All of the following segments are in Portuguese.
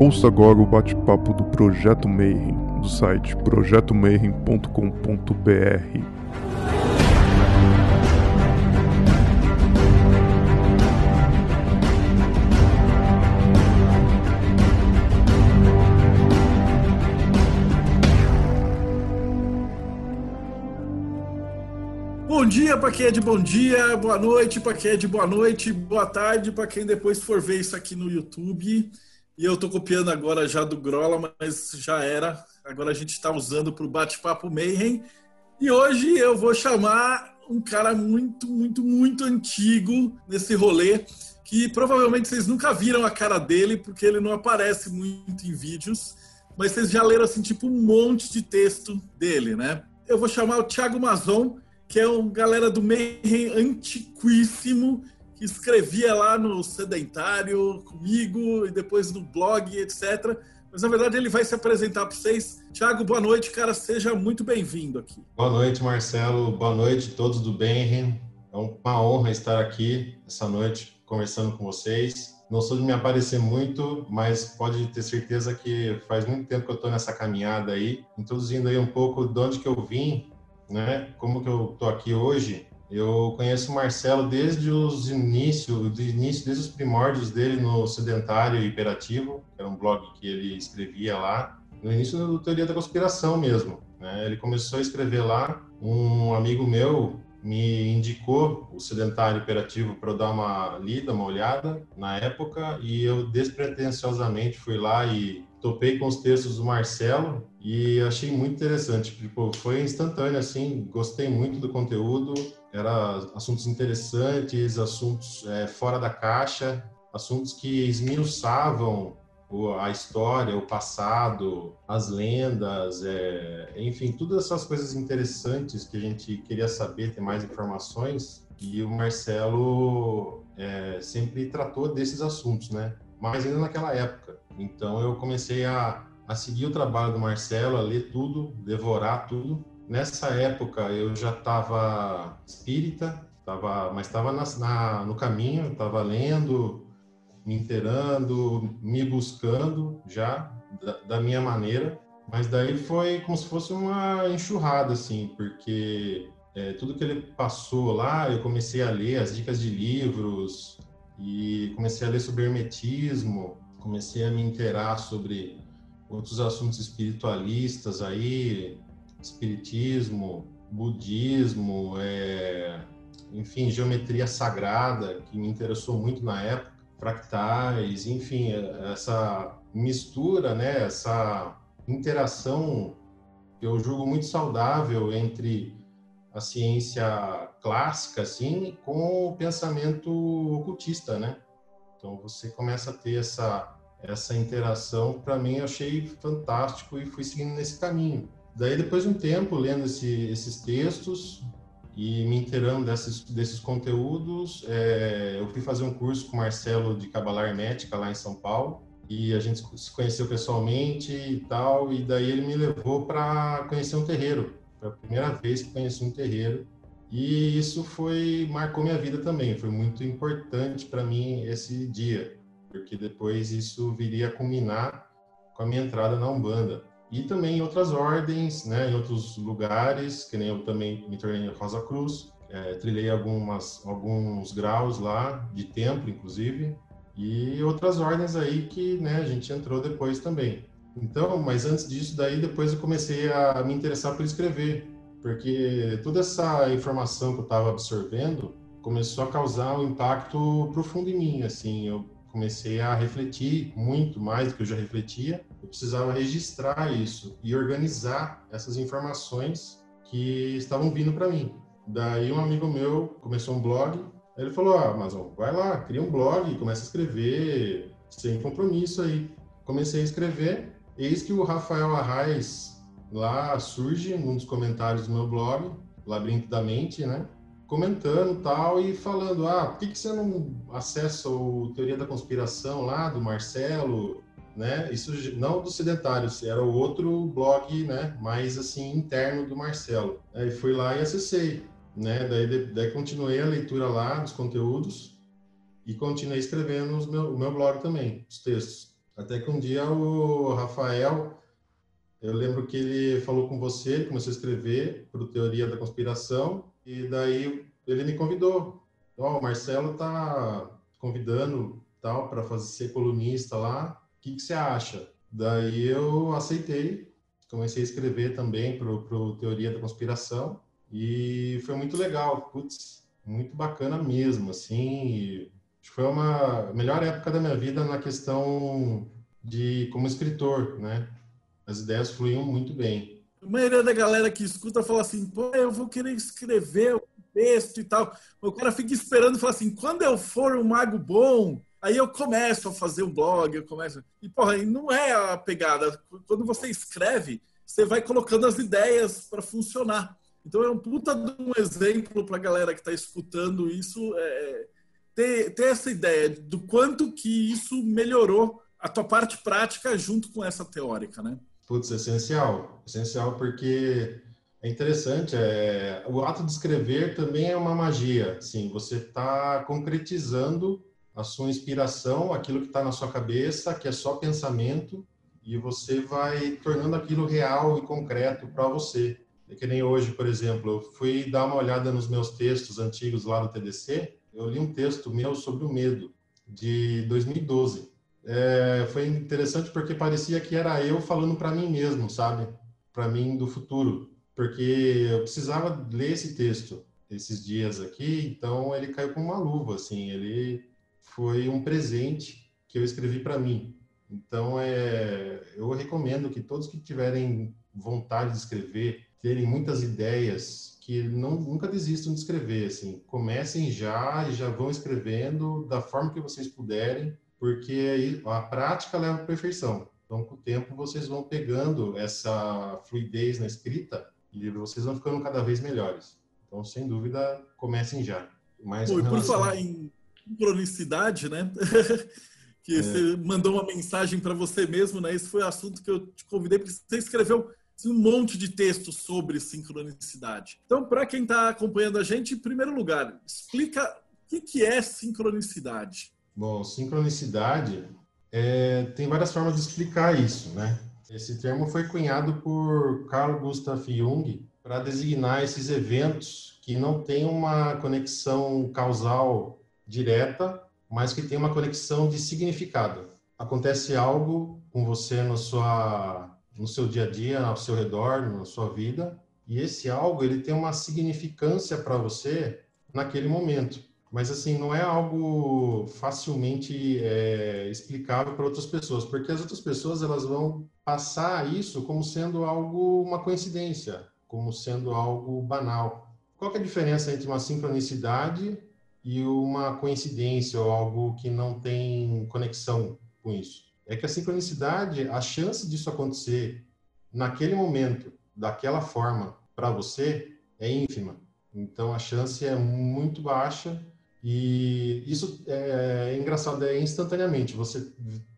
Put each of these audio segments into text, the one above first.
Ouça agora o bate-papo do Projeto Mayhem, do site projetomayhem.com.br. Bom dia para quem é de bom dia, boa noite para quem é de boa noite, boa tarde para quem depois for ver isso aqui no YouTube. E eu estou copiando agora já do Grola, mas já era. Agora a gente está usando para o bate-papo Mayhem. E hoje eu vou chamar um cara muito, muito, muito antigo nesse rolê, que provavelmente vocês nunca viram a cara dele, porque ele não aparece muito em vídeos, mas vocês já leram assim, tipo, um monte de texto dele, né? Eu vou chamar o Thiago Mazon, que é um galera do Mayhem antiquíssimo, que escrevia lá no Sedentário comigo e depois no blog, etc. Mas na verdade ele vai se apresentar para vocês. Tiago, boa noite, cara. Seja muito bem-vindo aqui. Boa noite, Marcelo. Boa noite todos do Benren. É uma honra estar aqui essa noite conversando com vocês. Não sou de me aparecer muito, mas pode ter certeza que faz muito tempo que eu estou nessa caminhada aí, introduzindo aí um pouco de onde que eu vim, né? Como que eu estou aqui hoje eu conheço o Marcelo desde os inícios, do início, desde os primórdios dele no Sedentário Hiperativo, que era um blog que ele escrevia lá, no início da teoria da conspiração mesmo. Né? Ele começou a escrever lá, um amigo meu me indicou o Sedentário Hiperativo para eu dar uma lida, uma olhada na época, e eu despretensiosamente fui lá e topei com os textos do Marcelo e achei muito interessante. Tipo, foi instantâneo, assim, gostei muito do conteúdo, era assuntos interessantes, assuntos é, fora da caixa, assuntos que esmiuçavam a história, o passado, as lendas, é, enfim, todas essas coisas interessantes que a gente queria saber, ter mais informações. E o Marcelo é, sempre tratou desses assuntos, né? Mas ainda naquela época. Então eu comecei a, a seguir o trabalho do Marcelo, a ler tudo, devorar tudo. Nessa época eu já estava espírita, tava, mas estava no caminho, estava lendo, me inteirando, me buscando já da, da, minha maneira. Mas daí foi como se fosse uma enxurrada, assim, porque é, tudo que ele passou lá, eu comecei a ler as dicas de livros e comecei a ler sobre hermetismo, comecei a me inteirar sobre outros assuntos espiritualistas aí, espiritismo, budismo, é, enfim, geometria sagrada, que me interessou muito na época, fractais, enfim, essa mistura, né, essa interação que eu julgo muito saudável entre a ciência clássica, assim, com o pensamento ocultista, né? Então você começa a ter essa essa interação, para mim eu achei fantástico e fui seguindo nesse caminho. Daí depois de um tempo lendo esse, esses textos e me inteirando desses, desses conteúdos, é, eu fui fazer um curso com o Marcelo de Cabala Hermética lá em São Paulo e a gente se conheceu pessoalmente e tal, e daí ele me levou para conhecer um terreiro. Foi a primeira vez que conheci um terreiro e isso foi marcou minha vida também. Foi muito importante para mim esse dia, porque depois isso viria a culminar com a minha entrada na Umbanda. E também em outras ordens, né, em outros lugares, que nem eu também me tornei Rosa Cruz, é, trilhei algumas, alguns graus lá, de templo, inclusive, e outras ordens aí que né, a gente entrou depois também. Então, mas antes disso, daí depois eu comecei a me interessar por escrever, porque toda essa informação que eu estava absorvendo começou a causar um impacto profundo em mim, assim, eu comecei a refletir muito mais do que eu já refletia, eu precisava registrar isso e organizar essas informações que estavam vindo para mim. Daí um amigo meu começou um blog, ele falou: "Ah, Amazon, vai lá, cria um blog, começa a escrever, sem compromisso aí". Comecei a escrever, eis que o Rafael Arraes lá surge num dos comentários do meu blog, Labirinto da Mente, né? Comentando tal e falando: ah, por que, que você não acessa o Teoria da Conspiração lá do Marcelo? Né? Isso não do Sedentários, era o outro blog, né? Mais assim interno do Marcelo. Aí fui lá e acessei, né? Daí, daí continuei a leitura lá dos conteúdos e continuei escrevendo meu, o meu blog também, os textos Até que um dia o Rafael, eu lembro que ele falou com você, começou a escrever para o Teoria da Conspiração, e daí ele me convidou. Ó, oh, o Marcelo tá convidando tal para fazer ser colunista lá. O que, que você acha? Daí eu aceitei, comecei a escrever também para o Teoria da Conspiração e foi muito legal. Putz, muito bacana mesmo, assim. Foi uma melhor época da minha vida na questão de como escritor, né? As ideias fluíam muito bem. A maioria da galera que escuta fala assim, pô, eu vou querer escrever um texto e tal. O cara fica esperando e fala assim, quando eu for um mago bom, aí eu começo a fazer um blog, eu começo... E, porra, não é a pegada. Quando você escreve, você vai colocando as ideias para funcionar. Então é um puta de um exemplo para a galera que está escutando isso é, é, ter, ter essa ideia do quanto que isso melhorou a tua parte prática junto com essa teórica, né? Putz, essencial. Essencial porque é interessante, é, o ato de escrever também é uma magia. Sim, você está concretizando a sua inspiração, aquilo que está na sua cabeça, que é só pensamento, e você vai tornando aquilo real e concreto para você. É que nem hoje, por exemplo, eu fui dar uma olhada nos meus textos antigos lá do TDC, eu li um texto meu sobre o medo, de 2012. É, foi interessante porque parecia que era eu falando para mim mesmo, sabe? Para mim do futuro. Porque eu precisava ler esse texto esses dias aqui, então ele caiu com uma luva, assim. Ele foi um presente que eu escrevi para mim. Então, é, eu recomendo que todos que tiverem vontade de escrever, terem muitas ideias, que não, nunca desistam de escrever, assim, comecem já e já vão escrevendo da forma que vocês puderem, porque a prática leva à perfeição. Então, com o tempo, vocês vão pegando essa fluidez na escrita e vocês vão ficando cada vez melhores. Então, sem dúvida, comecem já. Mas, Pô, por falar em cronicidade, né? que é. você mandou uma mensagem para você mesmo, né? Esse foi o assunto que eu te convidei, porque você escreveu um monte de textos sobre sincronicidade. Então, para quem está acompanhando a gente, em primeiro lugar, explica o que, é sincronicidade. Bom, sincronicidade é, tem várias formas de explicar isso, né? Esse termo foi cunhado por Carl Gustav Jung para designar esses eventos que não têm uma conexão causal direta, mas que tem uma conexão de significado. Acontece algo com você na sua no seu dia a dia, ao seu redor, na sua vida, e esse algo ele tem uma significância para você naquele momento. Mas assim não é algo facilmente é, explicável para outras pessoas, porque as outras pessoas elas vão passar isso como sendo algo uma coincidência, como sendo algo banal. Qual é a diferença entre uma sincronicidade e uma coincidência ou algo que não tem conexão com isso? é que a sincronicidade, a chance disso acontecer naquele momento, daquela forma, para você, é ínfima. Então a chance é muito baixa e isso é, é engraçado, é instantaneamente. Você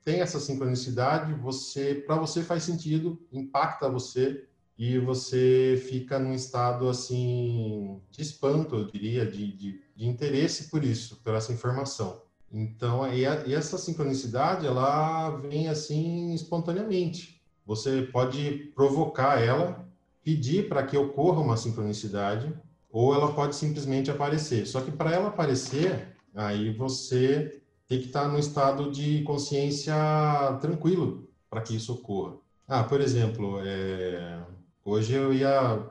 tem essa sincronicidade, você, para você faz sentido, impacta você e você fica num estado assim de espanto, eu diria, de, de, de interesse por isso, por essa informação. Então, e, a, e essa sincronicidade, ela vem assim espontaneamente. Você pode provocar ela, pedir para que ocorra uma sincronicidade, ou ela pode simplesmente aparecer. Só que para ela aparecer, aí você tem que estar no estado de consciência tranquilo para que isso ocorra. Ah, por exemplo, é... hoje eu ia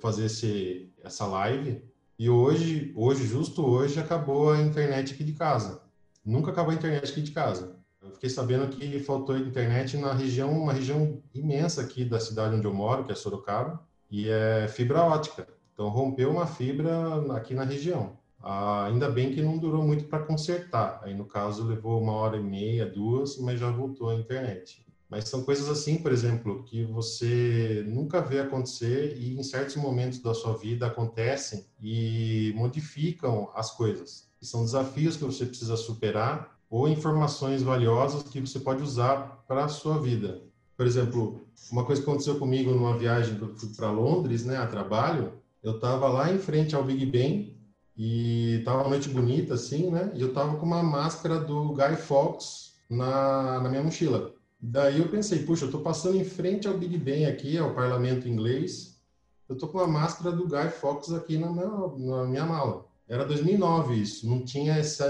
fazer esse, essa live e hoje, hoje, justo hoje, acabou a internet aqui de casa. Nunca acabou a internet aqui de casa. Eu fiquei sabendo que faltou internet na região, uma região imensa aqui da cidade onde eu moro, que é Sorocaba, e é fibra ótica. Então rompeu uma fibra aqui na região. Ah, ainda bem que não durou muito para consertar. Aí no caso levou uma hora e meia, duas, mas já voltou a internet. Mas são coisas assim, por exemplo, que você nunca vê acontecer e em certos momentos da sua vida acontecem e modificam as coisas. E são desafios que você precisa superar ou informações valiosas que você pode usar para a sua vida. Por exemplo, uma coisa que aconteceu comigo numa viagem para Londres, né, a trabalho, eu estava lá em frente ao Big Ben e estava uma noite bonita assim, né? E eu estava com uma máscara do Guy Fawkes na, na minha mochila. Daí eu pensei, puxa, eu estou passando em frente ao Big Ben aqui, ao parlamento inglês, eu estou com a máscara do Guy Fawkes aqui na minha, na minha mala. Era 2009 isso, não tinha esse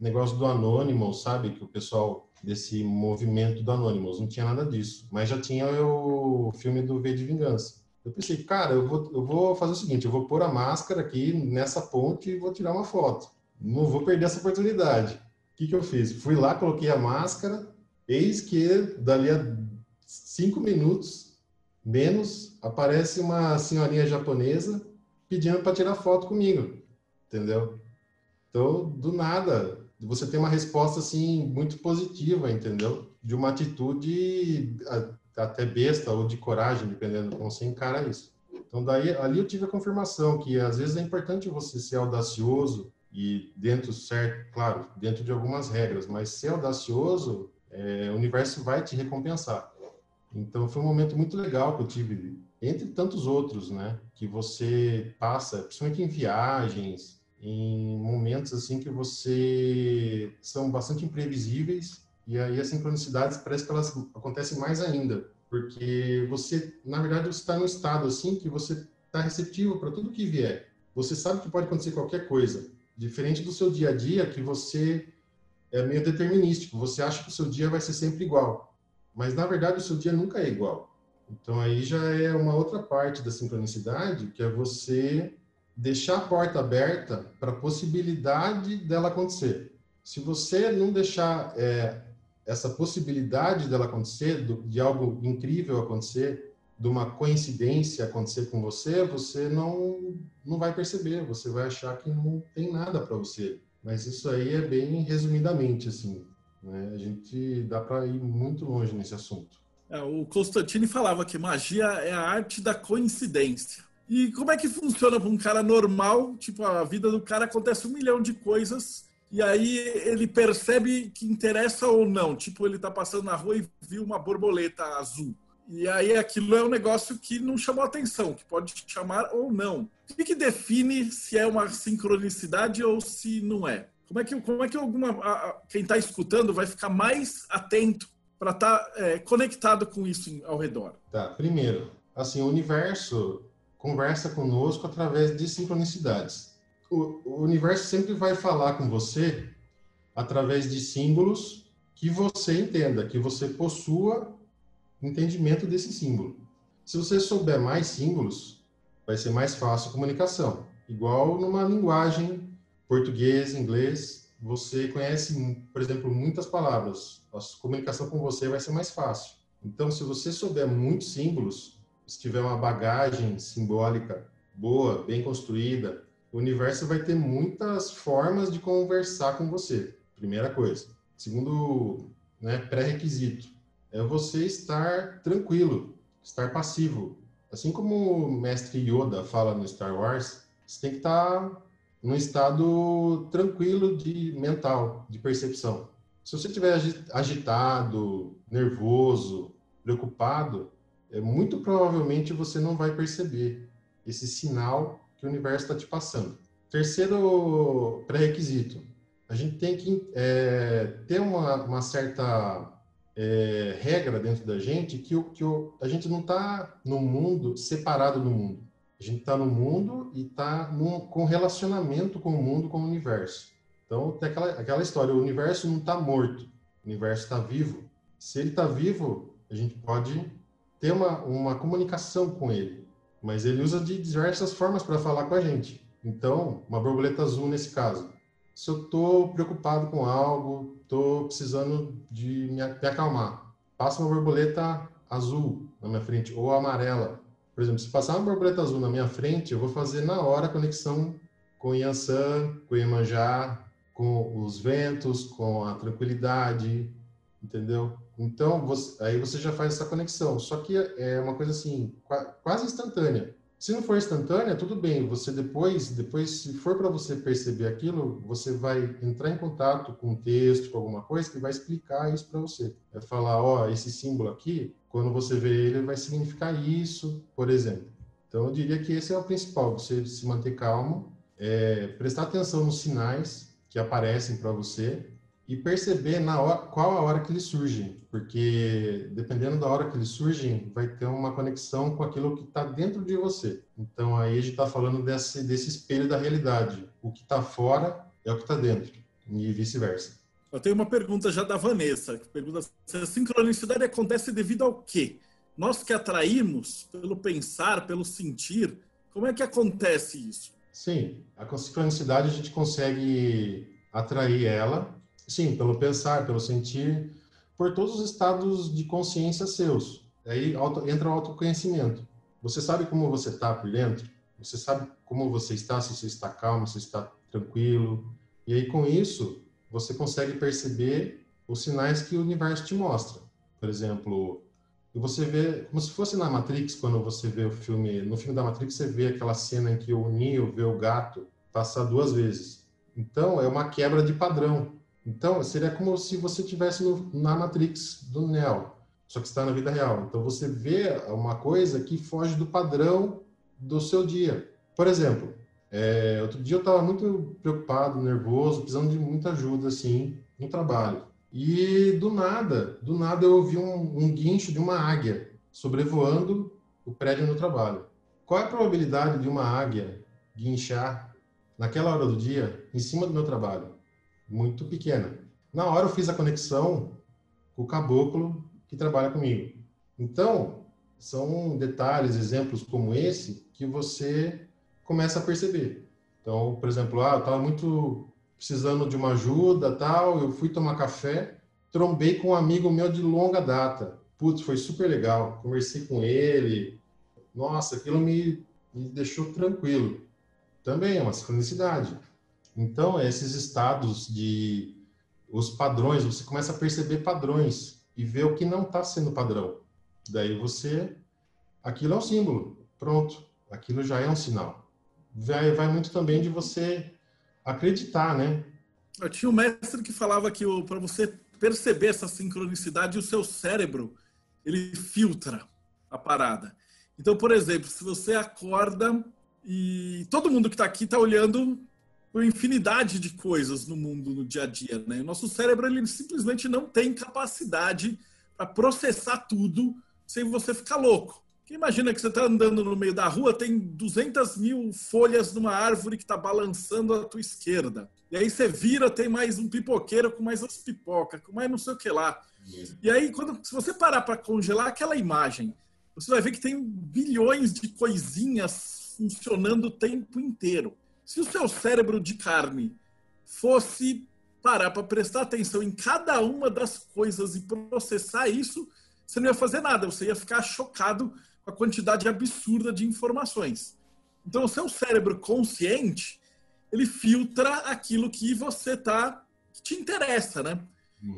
negócio do Anonymous, sabe? Que o pessoal desse movimento do Anonymous, não tinha nada disso. Mas já tinha o filme do V de Vingança. Eu pensei, cara, eu vou, eu vou fazer o seguinte, eu vou pôr a máscara aqui nessa ponte e vou tirar uma foto. Não vou perder essa oportunidade. O que, que eu fiz? Fui lá, coloquei a máscara, eis que dali a cinco minutos, menos, aparece uma senhorinha japonesa pedindo para tirar foto comigo, entendeu? Então, do nada, você tem uma resposta assim muito positiva, entendeu? De uma atitude até besta ou de coragem, dependendo de como você encara isso. Então daí ali eu tive a confirmação que às vezes é importante você ser audacioso e dentro certo, claro, dentro de algumas regras, mas ser audacioso, é, o universo vai te recompensar. Então foi um momento muito legal que eu tive, entre tantos outros, né, que você passa, principalmente em viagens, em momentos assim que você são bastante imprevisíveis e aí as sincronicidades parece que elas acontecem mais ainda, porque você, na verdade, você está num estado assim que você está receptivo para tudo que vier. Você sabe que pode acontecer qualquer coisa, diferente do seu dia a dia que você é meio determinístico. Você acha que o seu dia vai ser sempre igual, mas na verdade o seu dia nunca é igual. Então aí já é uma outra parte da sincronicidade, que é você deixar a porta aberta para a possibilidade dela acontecer. Se você não deixar é, essa possibilidade dela acontecer, de algo incrível acontecer, de uma coincidência acontecer com você, você não, não vai perceber, você vai achar que não tem nada para você. Mas isso aí é bem resumidamente, assim. Né? A gente dá para ir muito longe nesse assunto. É, o Constantine falava que magia é a arte da coincidência. E como é que funciona para um cara normal? Tipo, a vida do cara acontece um milhão de coisas e aí ele percebe que interessa ou não. Tipo, ele está passando na rua e viu uma borboleta azul. E aí aquilo é um negócio que não chamou atenção, que pode chamar ou não. O que, define se é uma sincronicidade ou se não é? Como é que, como é que alguma, a, quem está escutando vai ficar mais atento para estar tá, é, conectado com isso ao redor? Tá, primeiro, assim, o universo conversa conosco através de sincronicidades. O, o universo sempre vai falar com você através de símbolos que você entenda, que você possua entendimento desse símbolo. Se você souber mais símbolos, vai ser mais fácil a comunicação. Igual numa linguagem português, inglês, você conhece, por exemplo, muitas palavras. A comunicação com você vai ser mais fácil. Então, se você souber muitos símbolos, se tiver uma bagagem simbólica boa, bem construída, o universo vai ter muitas formas de conversar com você. Primeira coisa. Segundo né, pré-requisito é você estar tranquilo, estar passivo. Assim como o mestre Yoda fala no Star Wars, você tem que estar num estado tranquilo de mental, de percepção. Se você estiver agitado, nervoso, preocupado, é, muito provavelmente você não vai perceber esse sinal que o universo está te passando. Terceiro pré-requisito, a gente tem que é, ter uma, uma certa é, regra dentro da gente que, que o, a gente não está no mundo separado do mundo. A gente está no mundo e está com relacionamento com o mundo, com o universo. Então, tem aquela, aquela história, o universo não está morto, o universo está vivo. Se ele está vivo, a gente pode ter uma, uma comunicação com ele, mas ele usa de diversas formas para falar com a gente. Então, uma borboleta azul nesse caso. Se eu estou preocupado com algo, estou precisando de me acalmar, passa uma borboleta azul na minha frente ou amarela. Por exemplo, se passar uma borboleta azul na minha frente, eu vou fazer na hora a conexão com Yansan, com Iemanjá, com os ventos, com a tranquilidade, entendeu? Então, você, aí você já faz essa conexão. Só que é uma coisa assim, quase instantânea. Se não for instantânea, tudo bem. Você depois, depois se for para você perceber aquilo, você vai entrar em contato com um texto, com alguma coisa que vai explicar isso para você. É falar, ó, esse símbolo aqui, quando você vê ele, vai significar isso, por exemplo. Então, eu diria que esse é o principal. Você se manter calmo, é, prestar atenção nos sinais que aparecem para você e perceber na hora, qual a hora que eles surgem, porque dependendo da hora que eles surgem, vai ter uma conexão com aquilo que está dentro de você. Então aí a gente está falando desse, desse espelho da realidade. O que está fora é o que está dentro e vice-versa. Eu tenho uma pergunta já da Vanessa, que pergunta se a sincronicidade acontece devido ao quê? Nós que atraímos pelo pensar, pelo sentir, como é que acontece isso? Sim, a sincronicidade a gente consegue atrair ela, sim, pelo pensar, pelo sentir, por todos os estados de consciência seus. Aí entra o autoconhecimento. Você sabe como você está por dentro? Você sabe como você está, se você está calmo, se está tranquilo. E aí, com isso, você consegue perceber os sinais que o universo te mostra. Por exemplo, você vê, como se fosse na Matrix, quando você vê o filme, no filme da Matrix, você vê aquela cena em que o Neo vê o gato passar duas vezes. Então, é uma quebra de padrão. Então, seria como se você estivesse na Matrix do Neo, só que está na vida real. Então, você vê uma coisa que foge do padrão do seu dia. Por exemplo, é, outro dia eu estava muito preocupado, nervoso, precisando de muita ajuda, assim, no trabalho. E do nada, do nada eu ouvi um, um guincho de uma águia sobrevoando o prédio no trabalho. Qual é a probabilidade de uma águia guinchar naquela hora do dia em cima do meu trabalho? Muito pequena. Na hora eu fiz a conexão com o caboclo que trabalha comigo. Então, são detalhes, exemplos como esse que você começa a perceber. Então, por exemplo, ah, eu estava muito precisando de uma ajuda, tal, eu fui tomar café, trombei com um amigo meu de longa data. Putz, foi super legal. Conversei com ele. Nossa, aquilo me, me deixou tranquilo. Também é uma sincronicidade. Então, esses estados de os padrões, você começa a perceber padrões e ver o que não está sendo padrão. Daí você, aquilo é um símbolo, pronto, aquilo já é um sinal vai, vai muito também de você acreditar, né? Eu tinha um mestre que falava que para você perceber essa sincronicidade, o seu cérebro ele filtra a parada. Então, por exemplo, se você acorda e todo mundo que está aqui está olhando por infinidade de coisas no mundo, no dia a dia, né? O nosso cérebro ele simplesmente não tem capacidade para processar tudo sem você ficar louco. Imagina que você está andando no meio da rua, tem 200 mil folhas numa árvore que está balançando à tua esquerda. E aí você vira, tem mais um pipoqueiro com mais as pipocas, com mais não sei o que lá. E aí, quando, se você parar para congelar aquela imagem, você vai ver que tem bilhões de coisinhas funcionando o tempo inteiro. Se o seu cérebro de carne fosse parar para prestar atenção em cada uma das coisas e processar isso, você não ia fazer nada, você ia ficar chocado com a quantidade absurda de informações. Então, o seu cérebro consciente, ele filtra aquilo que você tá que te interessa, né?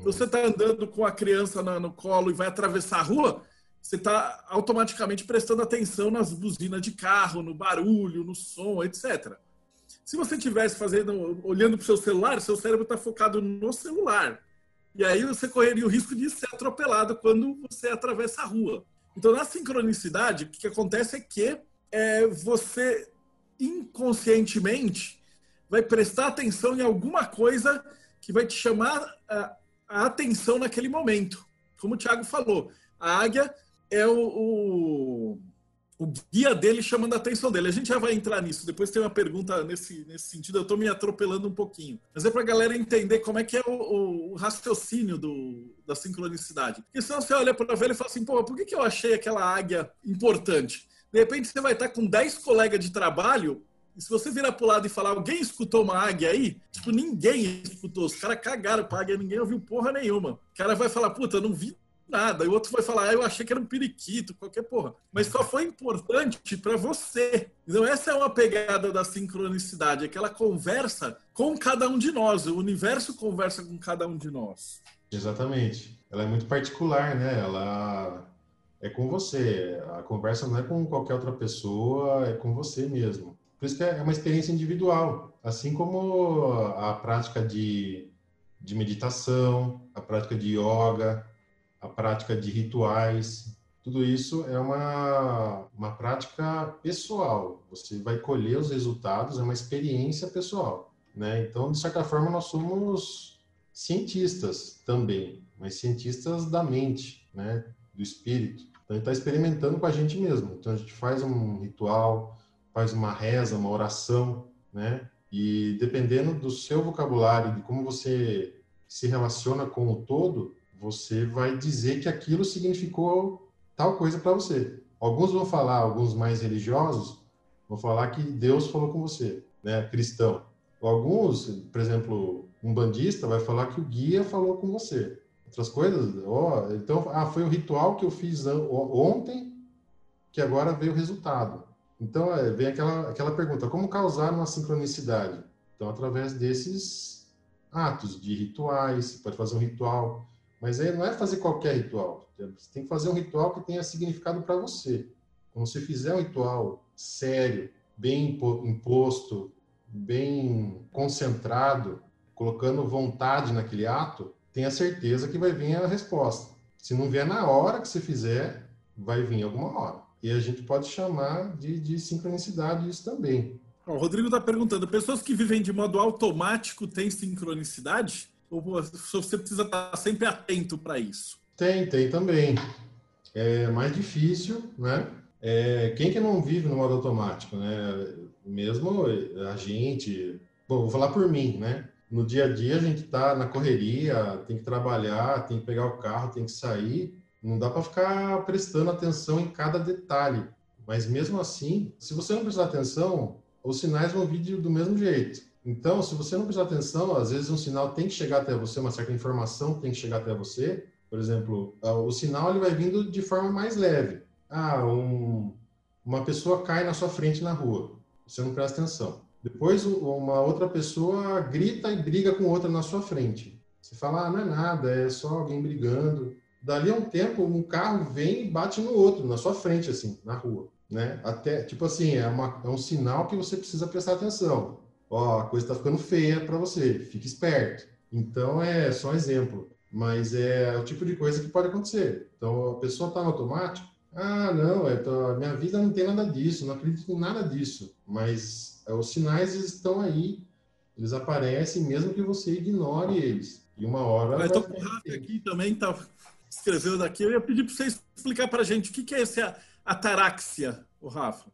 Você está andando com a criança no, no colo e vai atravessar a rua, você está automaticamente prestando atenção nas buzinas de carro, no barulho, no som, etc. Se você tivesse fazendo, olhando para o seu celular, seu cérebro está focado no celular. E aí você correria o risco de ser atropelado quando você atravessa a rua. Então, na sincronicidade, o que acontece é que é, você inconscientemente vai prestar atenção em alguma coisa que vai te chamar a, a atenção naquele momento. Como o Thiago falou, a águia é o, o o guia dele chamando a atenção dele. A gente já vai entrar nisso. Depois tem uma pergunta nesse, nesse sentido. Eu estou me atropelando um pouquinho. Mas é para a galera entender como é que é o, o, o raciocínio do, da sincronicidade. Porque senão você olha para a e fala assim, pô, por que, que eu achei aquela águia importante? De repente você vai estar com 10 colegas de trabalho e se você virar pro lado e falar, alguém escutou uma águia aí? Tipo, ninguém escutou. Os caras cagaram pra águia, ninguém ouviu porra nenhuma. O cara vai falar, puta, não vi nada. E o outro vai falar, ah, eu achei que era um periquito, qualquer porra. Mas só foi importante para você. Então, essa é uma pegada da sincronicidade, aquela conversa com cada um de nós. O universo conversa com cada um de nós. Exatamente. Ela é muito particular, né? Ela é com você. A conversa não é com qualquer outra pessoa, é com você mesmo. Por isso que é uma experiência individual. Assim como a prática de, de meditação, a prática de yoga, a prática de rituais, tudo isso é uma, uma prática pessoal. Você vai colher os resultados, é uma experiência pessoal. Né? Então, de certa forma, nós somos cientistas também, mas cientistas da mente, né, do espírito. Então, ele está experimentando com a gente mesmo. Então, a gente faz um ritual, faz uma reza, uma oração, né? E dependendo do seu vocabulário, de como você se relaciona com o todo, você vai dizer que aquilo significou tal coisa para você. Alguns vão falar, alguns mais religiosos, vão falar que Deus falou com você, né? Cristão. Alguns, por exemplo, um bandista vai falar que o guia falou com você. Outras coisas, ó, oh, então, ah, foi o ritual que eu fiz ontem que agora veio o resultado. Então, é, vem aquela, aquela pergunta, como causar uma sincronicidade? Então, através desses atos de rituais, você pode fazer um ritual, mas aí não é fazer qualquer ritual. Você tem que fazer um ritual que tenha significado para você. Quando você fizer um ritual sério, bem imposto, bem concentrado, colocando vontade naquele ato, tenha certeza que vai vir a resposta. Se não vier na hora que você fizer, vai vir alguma hora. E a gente pode chamar de, de sincronicidade isso também. O Rodrigo está perguntando: pessoas que vivem de modo automático têm sincronicidade? Ou você precisa estar sempre atento para isso? Tem, tem também. É mais difícil, né? É, quem que não vive no modo automático, né? Mesmo a gente, bom, vou falar por mim, né? No dia a dia a gente está na correria, tem que trabalhar, tem que pegar o carro, tem que sair. Não dá para ficar prestando atenção em cada detalhe. Mas mesmo assim, se você não prestar atenção, os sinais vão vir do mesmo jeito. Então, se você não prestar atenção, às vezes um sinal tem que chegar até você, uma certa informação tem que chegar até você. Por exemplo, o sinal ele vai vindo de forma mais leve. Ah, um, uma pessoa cai na sua frente na rua. Você não presta atenção. Depois uma outra pessoa grita e briga com outra na sua frente. Você fala, ah, não é nada, é só alguém brigando. Dali a um tempo, um carro vem e bate no outro, na sua frente, assim, na rua. Né? Até, tipo assim, é, uma, é um sinal que você precisa prestar atenção ó, a coisa está ficando feia para você, fique esperto. Então é só um exemplo, mas é o tipo de coisa que pode acontecer. Então a pessoa está no automático, ah, não, é, tô, minha vida não tem nada disso, não acredito em nada disso, mas é, os sinais estão aí, eles aparecem mesmo que você ignore eles. E uma hora. Eu estou com o Rafa aqui também, tá escrevendo aqui. Eu ia pedir para você explicar para a gente o que, que é esse ataraxia, o Rafa.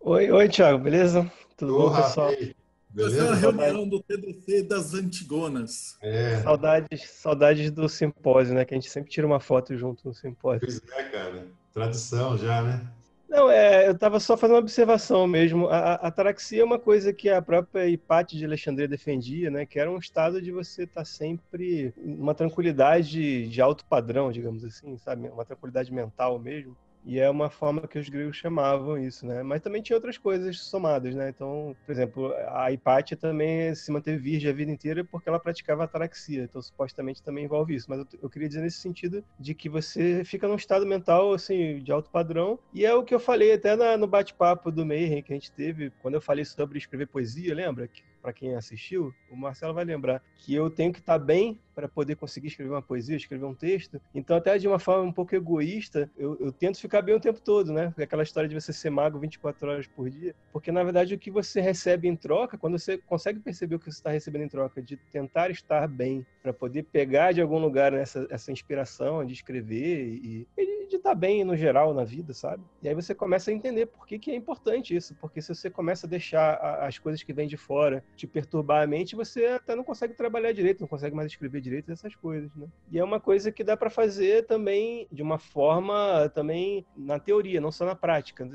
Oi, oi, Thiago, beleza? Tudo Ô, bom, Rafa, pessoal? Aí. Beleza? Essa é a reunião do TDC das Antigonas. É. Saudades, saudades do simpósio, né? Que a gente sempre tira uma foto junto no simpósio. Pois é, cara. Tradição já, né? Não, é, eu estava só fazendo uma observação mesmo. A, a ataraxia é uma coisa que a própria Hipátia de Alexandria defendia, né? Que era um estado de você estar tá sempre uma tranquilidade de alto padrão, digamos assim, sabe? Uma tranquilidade mental mesmo. E é uma forma que os gregos chamavam isso, né? Mas também tinha outras coisas somadas, né? Então, por exemplo, a Hipátia também se manteve virgem a vida inteira porque ela praticava ataraxia. Então, supostamente também envolve isso. Mas eu, eu queria dizer nesse sentido de que você fica num estado mental, assim, de alto padrão. E é o que eu falei até na, no bate-papo do Mayhem que a gente teve, quando eu falei sobre escrever poesia, lembra? Que para quem assistiu, o Marcelo vai lembrar que eu tenho que estar tá bem para poder conseguir escrever uma poesia, escrever um texto. Então, até de uma forma um pouco egoísta, eu, eu tento ficar bem o tempo todo, né? Aquela história de você ser mago 24 horas por dia. Porque, na verdade, o que você recebe em troca, quando você consegue perceber o que você está recebendo em troca, de tentar estar bem, para poder pegar de algum lugar essa, essa inspiração de escrever e, e de estar tá bem no geral na vida, sabe? E aí você começa a entender por que, que é importante isso. Porque se você começa a deixar as coisas que vêm de fora te perturbar a mente, você até não consegue trabalhar direito, não consegue mais escrever direito essas coisas, né? E é uma coisa que dá para fazer também de uma forma também na teoria, não só na prática.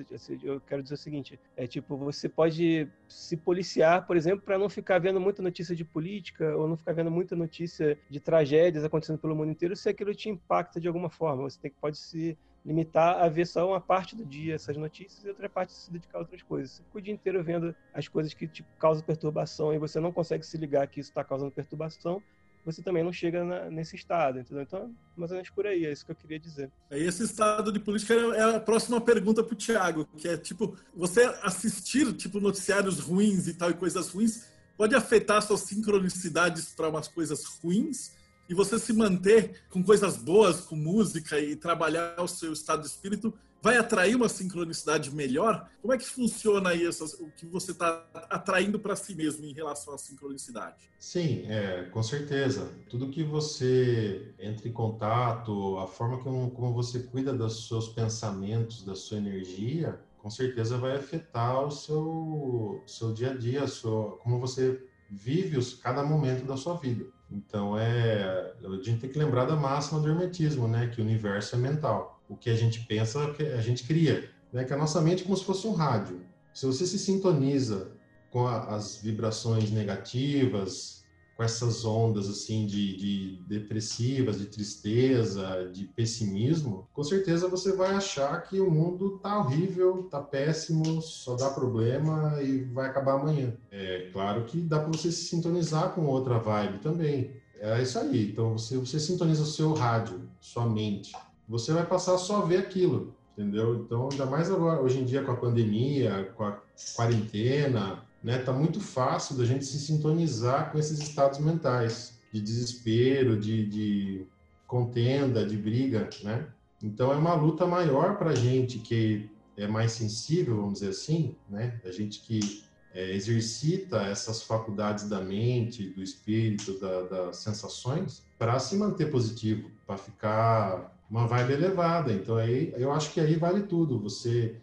Eu quero dizer o seguinte, é tipo, você pode se policiar, por exemplo, para não ficar vendo muita notícia de política ou não ficar vendo muita notícia de tragédias acontecendo pelo mundo inteiro, se aquilo te impacta de alguma forma. Você tem, pode se limitar a ver só uma parte do dia essas notícias e outra parte se dedicar a outras coisas. Você fica o dia inteiro vendo as coisas que te causam perturbação e você não consegue se ligar que isso está causando perturbação, você também não chega na, nesse estado, entendeu? Então, mais ou menos por aí, é isso que eu queria dizer. Esse estado de política é a próxima pergunta para o Tiago, que é tipo, você assistir tipo noticiários ruins e tal e coisas ruins pode afetar suas sincronicidades para umas coisas ruins e você se manter com coisas boas, com música e trabalhar o seu estado de espírito vai atrair uma sincronicidade melhor? Como é que funciona essas, o que você está atraindo para si mesmo em relação à sincronicidade? Sim, é, com certeza. Tudo que você entra em contato, a forma como, como você cuida dos seus pensamentos, da sua energia, com certeza vai afetar o seu, seu dia a dia, sua, como você vive os, cada momento da sua vida. Então, é, a gente tem que lembrar da máxima do hermetismo, né? Que o universo é mental. O que a gente pensa, a gente cria. Né? Que a nossa mente é como se fosse um rádio. Se você se sintoniza com a, as vibrações negativas, com essas ondas assim de, de, depressivas, de tristeza, de pessimismo, com certeza você vai achar que o mundo tá horrível, tá péssimo, só dá problema e vai acabar amanhã. É claro que dá para você se sintonizar com outra vibe também. É isso aí. Então você você sintoniza o seu rádio, sua mente. Você vai passar só a ver aquilo, entendeu? Então, ainda mais agora, hoje em dia com a pandemia, com a quarentena, né? Tá muito fácil da gente se sintonizar com esses estados mentais de desespero, de, de contenda, de briga, né? Então é uma luta maior para a gente que é mais sensível, vamos dizer assim, né? A gente que é, exercita essas faculdades da mente, do espírito, da, das sensações, para se manter positivo, para ficar uma vibe elevada. Então aí eu acho que aí vale tudo. Você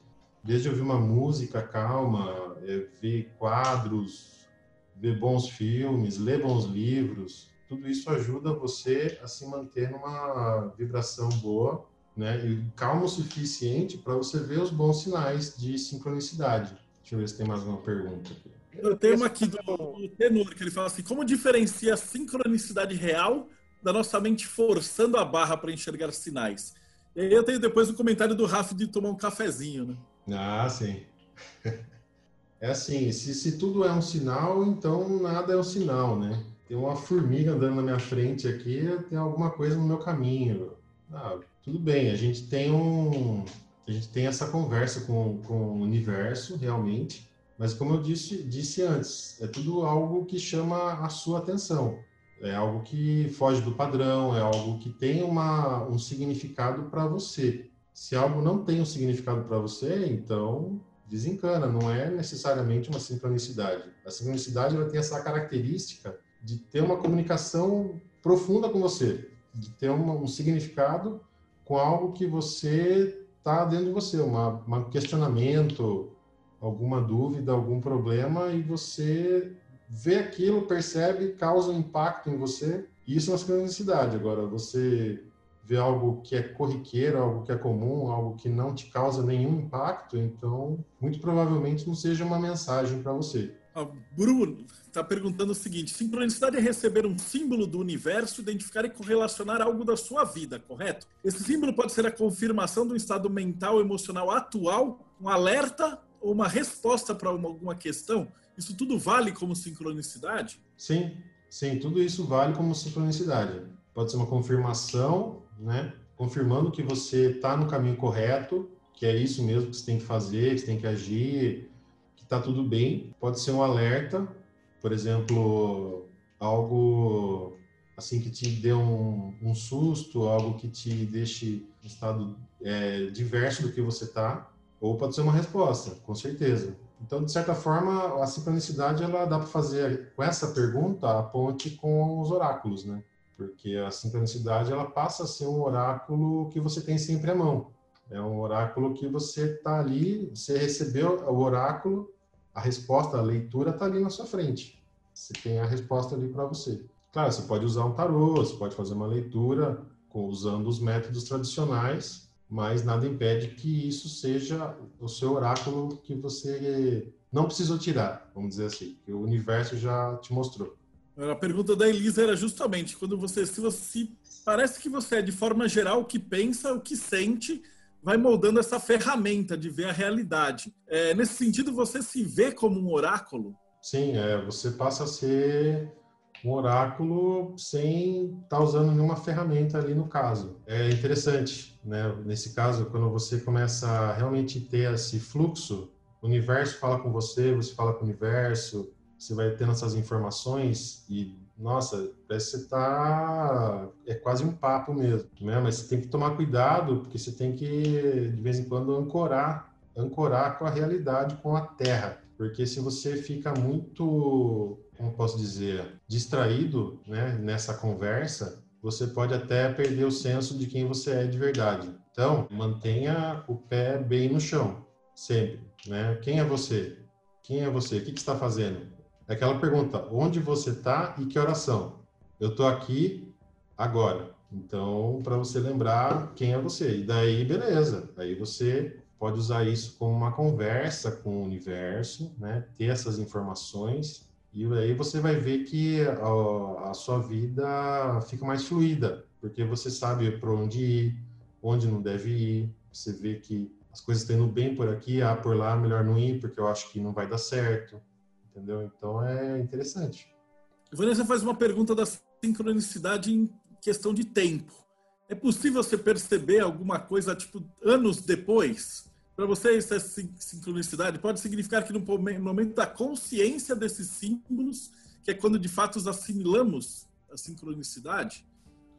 desde ouvir uma música calma, é, ver quadros, ver bons filmes, ler bons livros, tudo isso ajuda você a se manter numa vibração boa, né, e calmo o suficiente para você ver os bons sinais de sincronicidade. Deixa eu ver se tem mais uma pergunta aqui. Eu tenho uma aqui do, do Tenor, que ele fala assim: como diferencia a sincronicidade real da nossa mente forçando a barra para enxergar sinais? E aí eu tenho depois o comentário do Rafa de tomar um cafezinho, né? Ah, sim. É assim, se, se tudo é um sinal, então nada é um sinal, né? Tem uma formiga andando na minha frente aqui, tem alguma coisa no meu caminho. Ah, tudo bem, a gente tem um, a gente tem essa conversa com, com o universo, realmente, mas como eu disse, disse antes, é tudo algo que chama a sua atenção. É algo que foge do padrão, é algo que tem uma, um significado para você. Se algo não tem um significado para você, então desencana, não é necessariamente uma sincronicidade. A sincronicidade ela tem essa característica de ter uma comunicação profunda com você, de ter uma, um significado com algo que você está dentro de você, um questionamento, alguma dúvida, algum problema, e você vê aquilo, percebe, causa um impacto em você. Isso é uma sincronicidade. Agora, você vê algo que é corriqueiro, algo que é comum, algo que não te causa nenhum impacto, então muito provavelmente não seja uma mensagem para você. Ah, Bruno está perguntando o seguinte: sincronicidade é receber um símbolo do universo, identificar e correlacionar algo da sua vida, correto? Esse símbolo pode ser a confirmação de um estado mental, emocional atual, um alerta ou uma resposta para alguma questão. Isso tudo vale como sincronicidade? Sim, sim, tudo isso vale como sincronicidade. Pode ser uma confirmação né? Confirmando que você está no caminho correto, que é isso mesmo que você tem que fazer, que você tem que agir, que está tudo bem. Pode ser um alerta, por exemplo, algo assim que te dê um, um susto, algo que te deixe em estado é, diverso do que você está, ou pode ser uma resposta, com certeza. Então, de certa forma, a sincronicidade ela dá para fazer com essa pergunta a ponte com os oráculos, né? Porque a sincronicidade ela passa a ser um oráculo que você tem sempre à mão. É um oráculo que você está ali, você recebeu o oráculo, a resposta, a leitura está ali na sua frente. Você tem a resposta ali para você. Claro, você pode usar um tarô, você pode fazer uma leitura usando os métodos tradicionais, mas nada impede que isso seja o seu oráculo que você não precisou tirar, vamos dizer assim, que o universo já te mostrou. A pergunta da Elisa era justamente quando você se você parece que você é de forma geral o que pensa, o que sente, vai moldando essa ferramenta de ver a realidade. É, nesse sentido, você se vê como um oráculo? Sim, é, você passa a ser um oráculo sem estar tá usando nenhuma ferramenta ali no caso. É interessante, né? Nesse caso, quando você começa a realmente ter esse fluxo, o universo fala com você, você fala com o universo, você vai tendo essas informações e nossa, parece que você tá. É quase um papo mesmo, né? Mas você tem que tomar cuidado, porque você tem que, de vez em quando, ancorar ancorar com a realidade, com a terra. Porque se você fica muito, como posso dizer, distraído né, nessa conversa, você pode até perder o senso de quem você é de verdade. Então, mantenha o pé bem no chão, sempre. Né? Quem é você? Quem é você? O que, que está fazendo? É aquela pergunta: onde você está e que oração? Eu estou aqui agora. Então, para você lembrar quem é você. E daí, beleza. Aí você pode usar isso como uma conversa com o universo, né? Ter essas informações e aí você vai ver que a, a sua vida fica mais fluida, porque você sabe para onde ir, onde não deve ir. Você vê que as coisas estão indo bem por aqui, ah, por lá melhor não ir, porque eu acho que não vai dar certo, entendeu? Então é interessante. Vanessa faz uma pergunta da sincronicidade em questão de tempo. É possível você perceber alguma coisa, tipo, anos depois? Para você, essa sincronicidade pode significar que no momento da consciência desses símbolos, que é quando de fato os assimilamos a sincronicidade?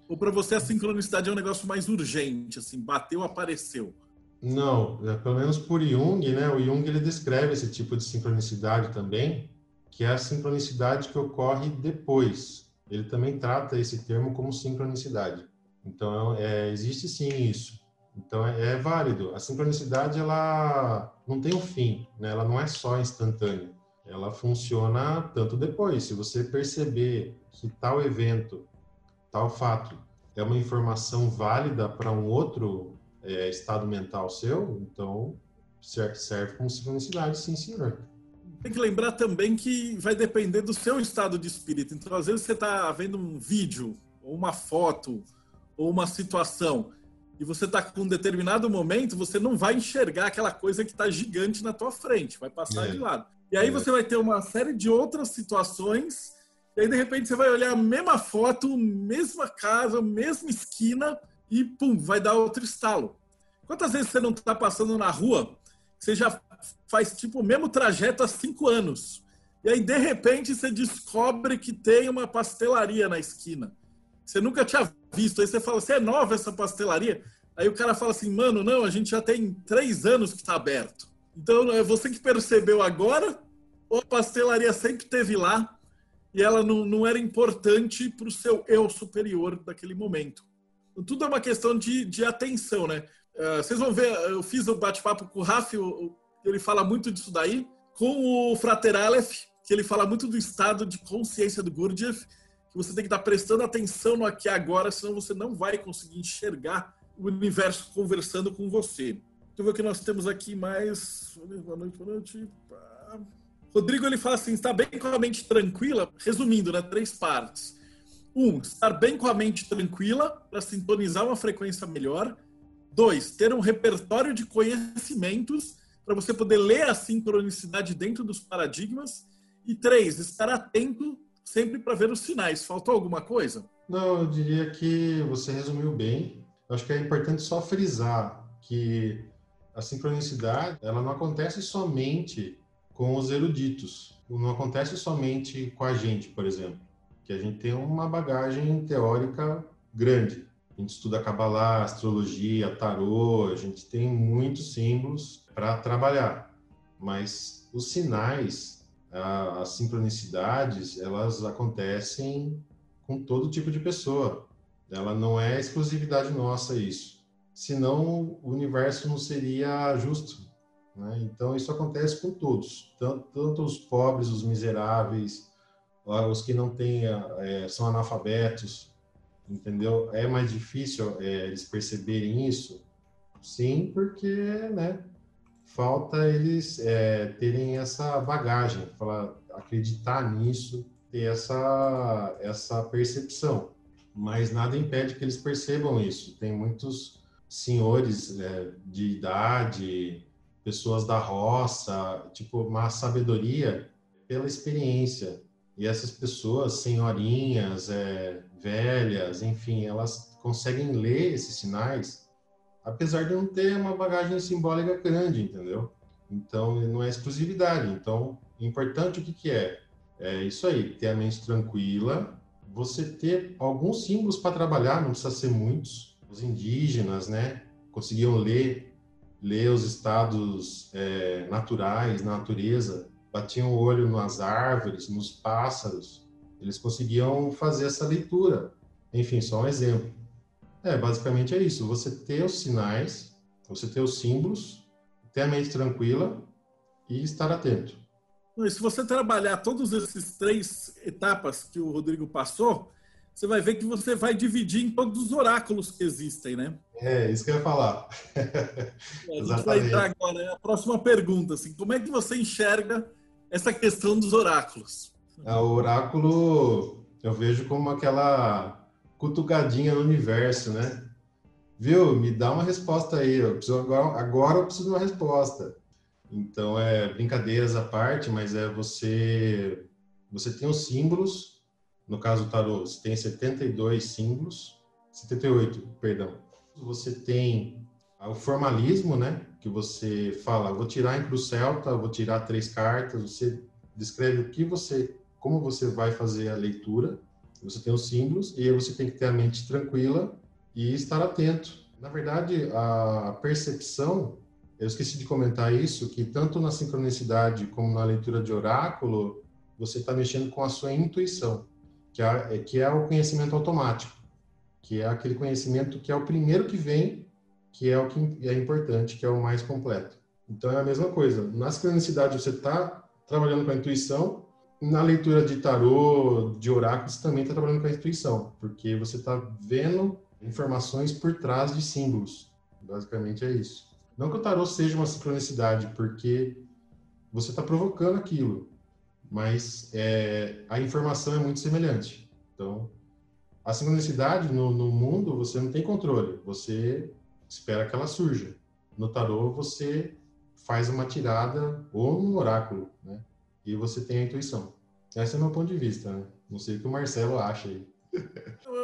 Ou para você a sincronicidade é um negócio mais urgente, assim, bateu, apareceu? Não, é, pelo menos por Jung, né? O Jung ele descreve esse tipo de sincronicidade também, que é a sincronicidade que ocorre depois. Ele também trata esse termo como sincronicidade. Então, é, existe sim isso. Então, é, é, válido. A sincronicidade, ela não tem um fim, né? Ela não é só instantânea. Ela funciona tanto depois. Se você perceber que tal evento, tal fato, é uma informação válida para um outro é, estado mental seu, então serve como sincronicidade, sim, senhor. Tem que lembrar também que vai depender do seu estado de espírito. Então, às vezes, você está vendo um vídeo ou uma foto ou uma situação e você está com um determinado momento, você não vai enxergar aquela coisa que está gigante na tua frente, vai passar é. de lado. E aí é. você vai ter uma série de outras situações, e aí de repente você vai olhar a mesma foto, mesma casa, mesma esquina, e pum, vai dar outro estalo. Quantas vezes você não está passando na rua, você já faz tipo o mesmo trajeto há cinco anos, e aí de repente você descobre que tem uma pastelaria na esquina. Você nunca tinha visto. Aí você fala, você é nova essa pastelaria? Aí o cara fala assim, mano, não, a gente já tem três anos que está aberto. Então é você que percebeu agora ou a pastelaria sempre teve lá e ela não, não era importante para o seu eu superior daquele momento. Tudo é uma questão de, de atenção, né? Uh, vocês vão ver, eu fiz o um bate-papo com o Rafa, ele fala muito disso daí, com o Frater Aleph, que ele fala muito do estado de consciência do Gurdjieff, que você tem que estar prestando atenção no aqui e agora, senão você não vai conseguir enxergar o universo conversando com você. Deixa eu ver o que nós temos aqui mais. Boa noite, boa noite. Rodrigo ele fala assim: está bem com a mente tranquila. Resumindo, né? Três partes. Um, estar bem com a mente tranquila para sintonizar uma frequência melhor. Dois, ter um repertório de conhecimentos para você poder ler a sincronicidade dentro dos paradigmas. E três, estar atento sempre para ver os sinais. Faltou alguma coisa? Não, eu diria que você resumiu bem. Eu acho que é importante só frisar que a sincronicidade ela não acontece somente com os eruditos, não acontece somente com a gente, por exemplo, que a gente tem uma bagagem teórica grande. A gente estuda Kabbalah, astrologia, tarô, a gente tem muitos símbolos para trabalhar, mas os sinais as sincronicidades elas acontecem com todo tipo de pessoa. Ela não é exclusividade nossa isso. Senão o universo não seria justo. Né? Então isso acontece com todos, tanto, tanto, os pobres, os miseráveis, os que não têm, é, são analfabetos, entendeu? É mais difícil é, eles perceberem isso? Sim, porque, né? falta eles é, terem essa bagagem, falar, acreditar nisso, ter essa, essa percepção. Mas nada impede que eles percebam isso. Tem muitos senhores é, de idade, pessoas da roça, tipo, uma sabedoria pela experiência. E essas pessoas, senhorinhas, é, velhas, enfim, elas conseguem ler esses sinais apesar de não ter uma bagagem simbólica grande, entendeu? Então, não é exclusividade. Então, importante o que, que é? É isso aí, ter a mente tranquila, você ter alguns símbolos para trabalhar, não precisa ser muitos. Os indígenas, né, conseguiam ler, ler os estados é, naturais, na natureza, batiam o olho nas árvores, nos pássaros, eles conseguiam fazer essa leitura. Enfim, só um exemplo. É, basicamente é isso. Você ter os sinais, você ter os símbolos, ter a mente tranquila e estar atento. Se você trabalhar todas essas três etapas que o Rodrigo passou, você vai ver que você vai dividir em todos os oráculos que existem, né? É, isso que eu ia falar. a gente vai entrar agora. É a próxima pergunta, assim, como é que você enxerga essa questão dos oráculos? É, o oráculo eu vejo como aquela cutucadinha no universo, né? Viu? Me dá uma resposta aí. Eu preciso agora, agora eu preciso de uma resposta. Então é brincadeiras à parte, mas é você você tem os símbolos. No caso do tarô, você tem 72 símbolos, 78, perdão. Você tem o formalismo, né? Que você fala, vou tirar em cruz celta, vou tirar três cartas. Você descreve o que você, como você vai fazer a leitura. Você tem os símbolos e aí você tem que ter a mente tranquila e estar atento. Na verdade, a percepção, eu esqueci de comentar isso, que tanto na sincronicidade como na leitura de oráculo, você está mexendo com a sua intuição, que é, que é o conhecimento automático, que é aquele conhecimento que é o primeiro que vem, que é o que é importante, que é o mais completo. Então é a mesma coisa. Na sincronicidade você está trabalhando com a intuição, na leitura de tarô, de oráculos, também está trabalhando com a intuição, porque você está vendo informações por trás de símbolos. Basicamente é isso. Não que o tarô seja uma sincronicidade, porque você está provocando aquilo, mas é, a informação é muito semelhante. Então, a sincronicidade no, no, mundo você não tem controle, você espera que ela surja. No tarô você faz uma tirada ou um oráculo, né? E você tem a intuição. Esse é o meu ponto de vista, né? Não sei o que o Marcelo acha aí.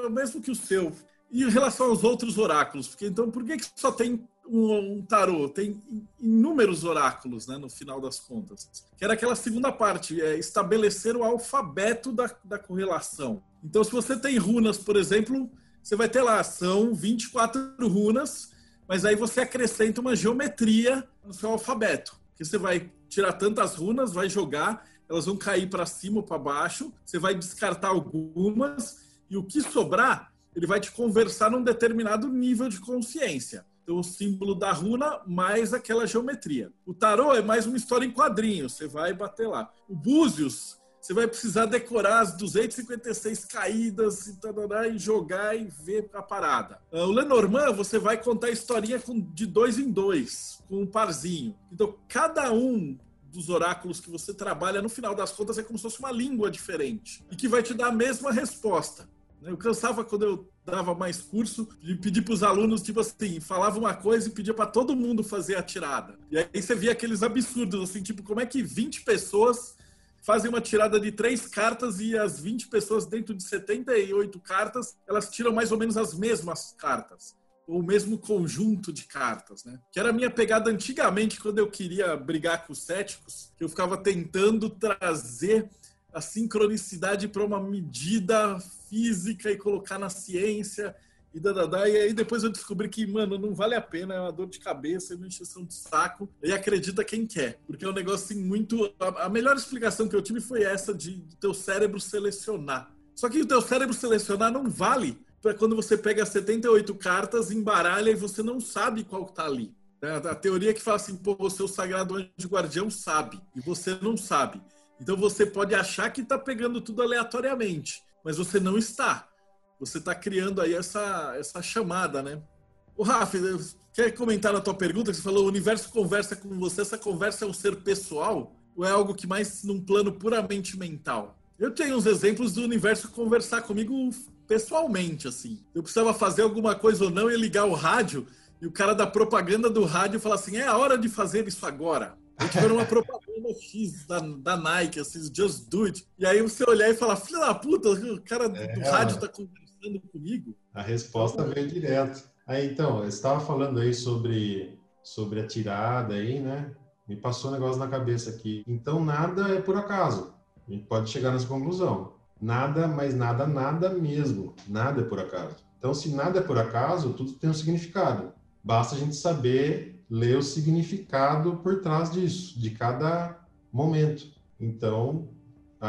Mesmo que o seu e em relação aos outros oráculos, porque então por que, que só tem um, um tarô? Tem inúmeros oráculos, né, no final das contas. Que era aquela segunda parte, é estabelecer o alfabeto da, da correlação. Então, se você tem runas, por exemplo, você vai ter lá, são 24 runas, mas aí você acrescenta uma geometria no seu alfabeto. Que você vai tirar tantas runas, vai jogar, elas vão cair para cima ou para baixo, você vai descartar algumas, e o que sobrar ele vai te conversar num determinado nível de consciência. Então, o símbolo da runa mais aquela geometria. O tarô é mais uma história em quadrinhos, você vai bater lá. O Búzios, você vai precisar decorar as 256 caídas e, tarará, e jogar e ver a parada. Ah, o Lenormand, você vai contar a historinha de dois em dois, com um parzinho. Então, cada um dos oráculos que você trabalha, no final das contas, é como se fosse uma língua diferente e que vai te dar a mesma resposta. Eu cansava quando eu dava mais curso de pedir para os alunos, tipo assim, falava uma coisa e pedia para todo mundo fazer a tirada. E aí você via aqueles absurdos, assim, tipo, como é que 20 pessoas fazem uma tirada de três cartas e as 20 pessoas dentro de 78 cartas, elas tiram mais ou menos as mesmas cartas. Ou o mesmo conjunto de cartas, né? Que era a minha pegada antigamente, quando eu queria brigar com os céticos, que eu ficava tentando trazer a sincronicidade para uma medida física e colocar na ciência e dadadá. E aí depois eu descobri que, mano, não vale a pena, é uma dor de cabeça, é uma encheção de saco. E acredita quem quer. Porque é um negócio assim muito. A, melhor explicação que eu tive foi essa de, de teu cérebro selecionar. Só que o teu cérebro selecionar não vale para quando você pega 78 cartas, embaralha e você não sabe qual está ali. A teoria que fala assim, pô, o seu sagrado anjo guardião sabe, e você não sabe. Então você pode achar que está pegando tudo aleatoriamente, mas você não está. Você está criando aí essa, essa chamada, né? O Rafa, quer comentar na tua pergunta? Você falou o universo conversa com você. Essa conversa é um ser pessoal ou é algo que mais num plano puramente mental? Eu tenho uns exemplos do universo conversar comigo pessoalmente, assim. Eu precisava fazer alguma coisa ou não e ligar o rádio e o cara da propaganda do rádio falar assim: é a hora de fazer isso agora. Eu tiveram uma propaganda X da, da Nike, assim, just do it. E aí você olhar e falar, filha da puta, o cara do, é, rádio tá comigo. A resposta veio direto. Aí então, você estava falando aí sobre, sobre a tirada aí, né? Me passou um negócio na cabeça aqui. Então nada é por acaso. A gente pode chegar nessa conclusão. Nada, mas nada, nada mesmo. Nada é por acaso. Então, se nada é por acaso, tudo tem um significado. Basta a gente saber ler o significado por trás disso, de cada momento. Então,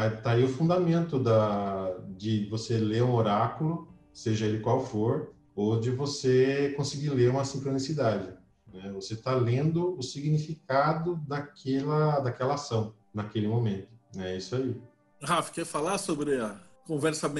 está aí o fundamento da, de você ler um oráculo, seja ele qual for, ou de você conseguir ler uma sincronicidade. Né? Você está lendo o significado daquela, daquela ação, naquele momento. É isso aí. Rafa, quer falar sobre a conversa,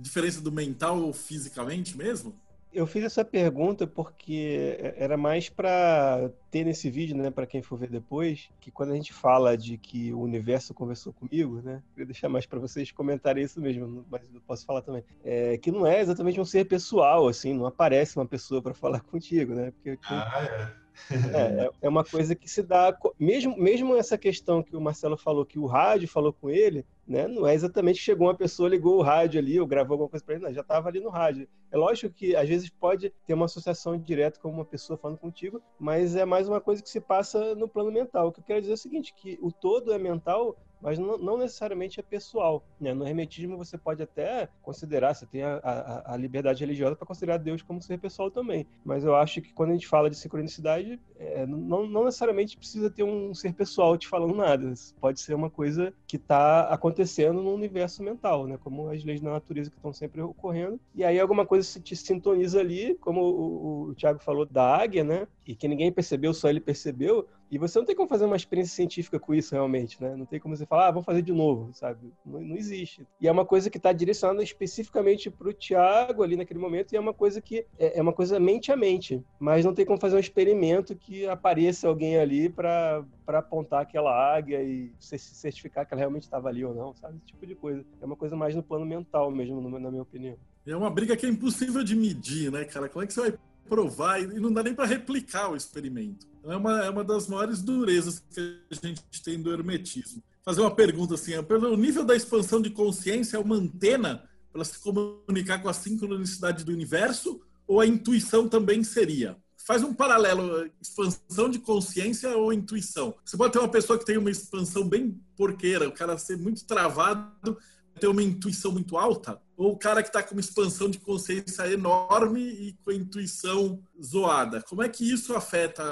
diferença do mental fisicamente mesmo? Eu fiz essa pergunta porque era mais para ter nesse vídeo, né, para quem for ver depois, que quando a gente fala de que o universo conversou comigo, né, queria deixar mais para vocês comentarem isso mesmo, mas eu posso falar também, é, que não é exatamente um ser pessoal, assim, não aparece uma pessoa para falar contigo, né? Porque, ah, é. É, é uma coisa que se dá, mesmo, mesmo essa questão que o Marcelo falou, que o rádio falou com ele, né, não é exatamente que chegou uma pessoa, ligou o rádio ali, ou gravou alguma coisa para ele, não, já estava ali no rádio. É lógico que às vezes pode ter uma associação direta com uma pessoa falando contigo, mas é mais uma coisa que se passa no plano mental. O que eu quero dizer é o seguinte, que o todo é mental mas não, não necessariamente é pessoal. Né? No hermetismo você pode até considerar, você tem a, a, a liberdade religiosa para considerar Deus como ser pessoal também. Mas eu acho que quando a gente fala de sincronicidade, é, não, não, necessariamente precisa ter um ser pessoal te falando nada. Pode ser uma coisa que está acontecendo no universo mental, né? como as leis da natureza que estão sempre ocorrendo. E aí alguma coisa se te sintoniza ali, como o, o, o Tiago falou da águia, né? e que ninguém percebeu, só ele percebeu, e você não tem como fazer uma experiência científica com isso realmente, né? Não tem como você falar, ah, vamos fazer de novo, sabe? Não, não existe. E é uma coisa que está direcionada especificamente para o Tiago ali naquele momento, e é uma coisa que é, é, uma coisa mente a mente, mas não tem como fazer um experimento que apareça alguém ali para apontar aquela águia e certificar que ela realmente estava ali ou não, sabe? Esse tipo de coisa. É uma coisa mais no plano mental mesmo, na minha opinião. É uma briga que é impossível de medir, né, cara? Como é que você vai provar e não dá nem para replicar o experimento. Então é uma, é uma das maiores durezas que a gente tem do hermetismo. Fazer uma pergunta assim, é pelo nível da expansão de consciência é uma antena para se comunicar com a sincronicidade do universo ou a intuição também seria? Faz um paralelo, expansão de consciência ou intuição. Você pode ter uma pessoa que tem uma expansão bem porqueira, o cara ser muito travado, ter uma intuição muito alta, ou o cara que está com uma expansão de consciência enorme e com a intuição zoada. Como é que isso afeta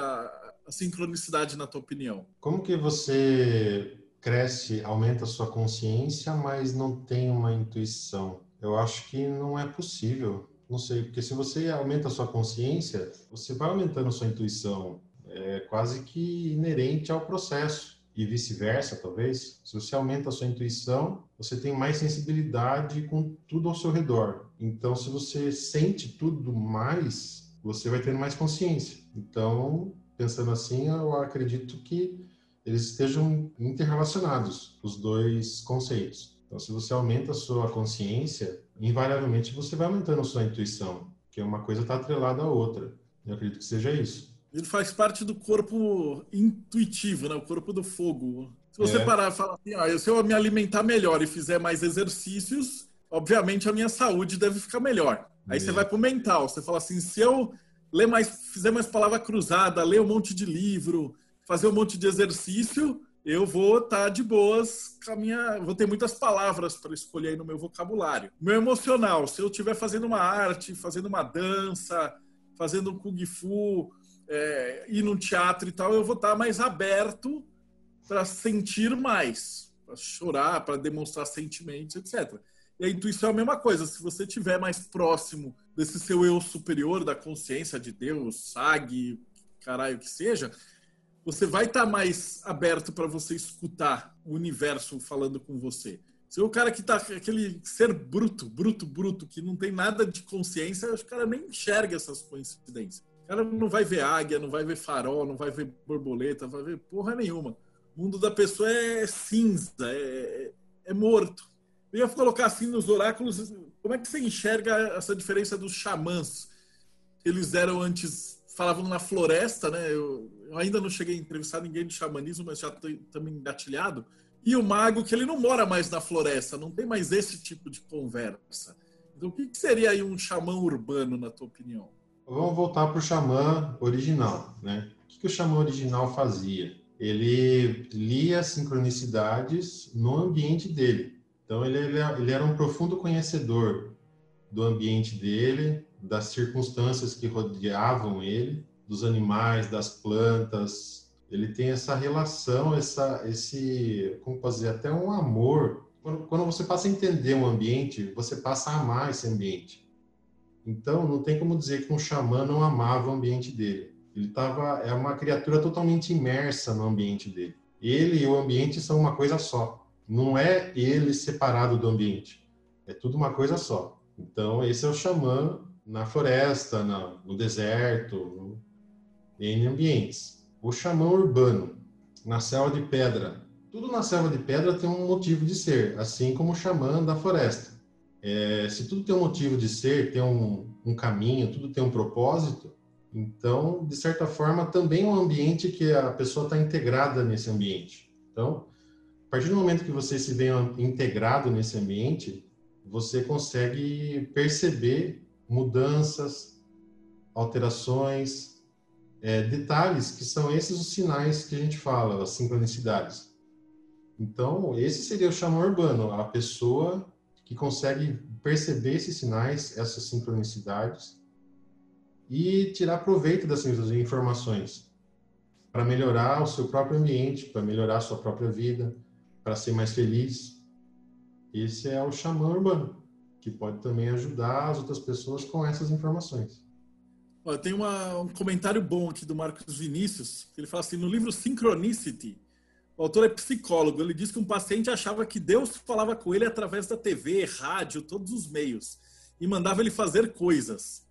a sincronicidade, na tua opinião? Como que você cresce, aumenta a sua consciência, mas não tem uma intuição? Eu acho que não é possível. Não sei, porque se você aumenta a sua consciência, você vai aumentando a sua intuição. É quase que inerente ao processo e vice-versa, talvez. Se você aumenta a sua intuição, você tem mais sensibilidade com tudo ao seu redor. Então, se você sente tudo mais, você vai tendo mais consciência. Então, pensando assim, eu acredito que eles estejam interrelacionados, os dois conceitos. Então, se você aumenta a sua consciência, invariavelmente você vai aumentando a sua intuição, que uma coisa está atrelada à outra. Eu acredito que seja isso. Ele faz parte do corpo intuitivo, né? O corpo do fogo. Se você é. parar e falar assim, ah, se eu me alimentar melhor e fizer mais exercícios, obviamente a minha saúde deve ficar melhor. Aí é. você vai pro mental, você fala assim, se eu ler mais, fizer mais palavra cruzada, ler um monte de livro, fazer um monte de exercício, eu vou estar tá de boas com a minha, vou ter muitas palavras para escolher aí no meu vocabulário. Meu emocional, se eu estiver fazendo uma arte, fazendo uma dança, fazendo um kung fu, é, ir num teatro e tal, eu vou estar mais aberto para sentir mais, para chorar, para demonstrar sentimentos, etc. E a intuição é a mesma coisa. Se você estiver mais próximo desse seu eu superior, da consciência de Deus, SAG, caralho que seja, você vai estar mais aberto para você escutar o universo falando com você. Se o cara que tá aquele ser bruto, bruto, bruto, que não tem nada de consciência, o cara nem enxerga essas coincidências cara não vai ver águia, não vai ver farol, não vai ver borboleta, vai ver porra nenhuma. O mundo da pessoa é cinza, é, é morto. Eu ia colocar assim nos oráculos, como é que você enxerga essa diferença dos xamãs? Eles eram antes, falavam na floresta, né? Eu, eu ainda não cheguei a entrevistar ninguém de xamanismo, mas já estou engatilhado. E o mago, que ele não mora mais na floresta, não tem mais esse tipo de conversa. Então, o que seria aí um xamã urbano, na tua opinião? Vamos voltar para o xamã original, né? O que, que o xamã original fazia? Ele lia sincronicidades no ambiente dele. Então ele, ele, ele era um profundo conhecedor do ambiente dele, das circunstâncias que rodeavam ele, dos animais, das plantas. Ele tem essa relação, essa, esse, como dizer, até um amor. Quando, quando você passa a entender um ambiente, você passa a amar esse ambiente. Então, não tem como dizer que um xamã não amava o ambiente dele. Ele tava, é uma criatura totalmente imersa no ambiente dele. Ele e o ambiente são uma coisa só. Não é ele separado do ambiente. É tudo uma coisa só. Então, esse é o xamã na floresta, na, no deserto, no, em ambientes. O xamã urbano, na selva de pedra. Tudo na selva de pedra tem um motivo de ser, assim como o xamã da floresta. É, se tudo tem um motivo de ser, tem um, um caminho, tudo tem um propósito, então, de certa forma, também é um ambiente que a pessoa está integrada nesse ambiente. Então, a partir do momento que você se vê integrado nesse ambiente, você consegue perceber mudanças, alterações, é, detalhes que são esses os sinais que a gente fala, as sincronicidades. Então, esse seria o xamã urbano, a pessoa que consegue perceber esses sinais, essas sincronicidades e tirar proveito dessas informações para melhorar o seu próprio ambiente, para melhorar a sua própria vida, para ser mais feliz. Esse é o xamã urbano, que pode também ajudar as outras pessoas com essas informações. Olha, tem uma, um comentário bom aqui do Marcos Vinícius. Ele fala assim: no livro Synchronicity, o autor é psicólogo. Ele diz que um paciente achava que Deus falava com ele através da TV, rádio, todos os meios, e mandava ele fazer coisas.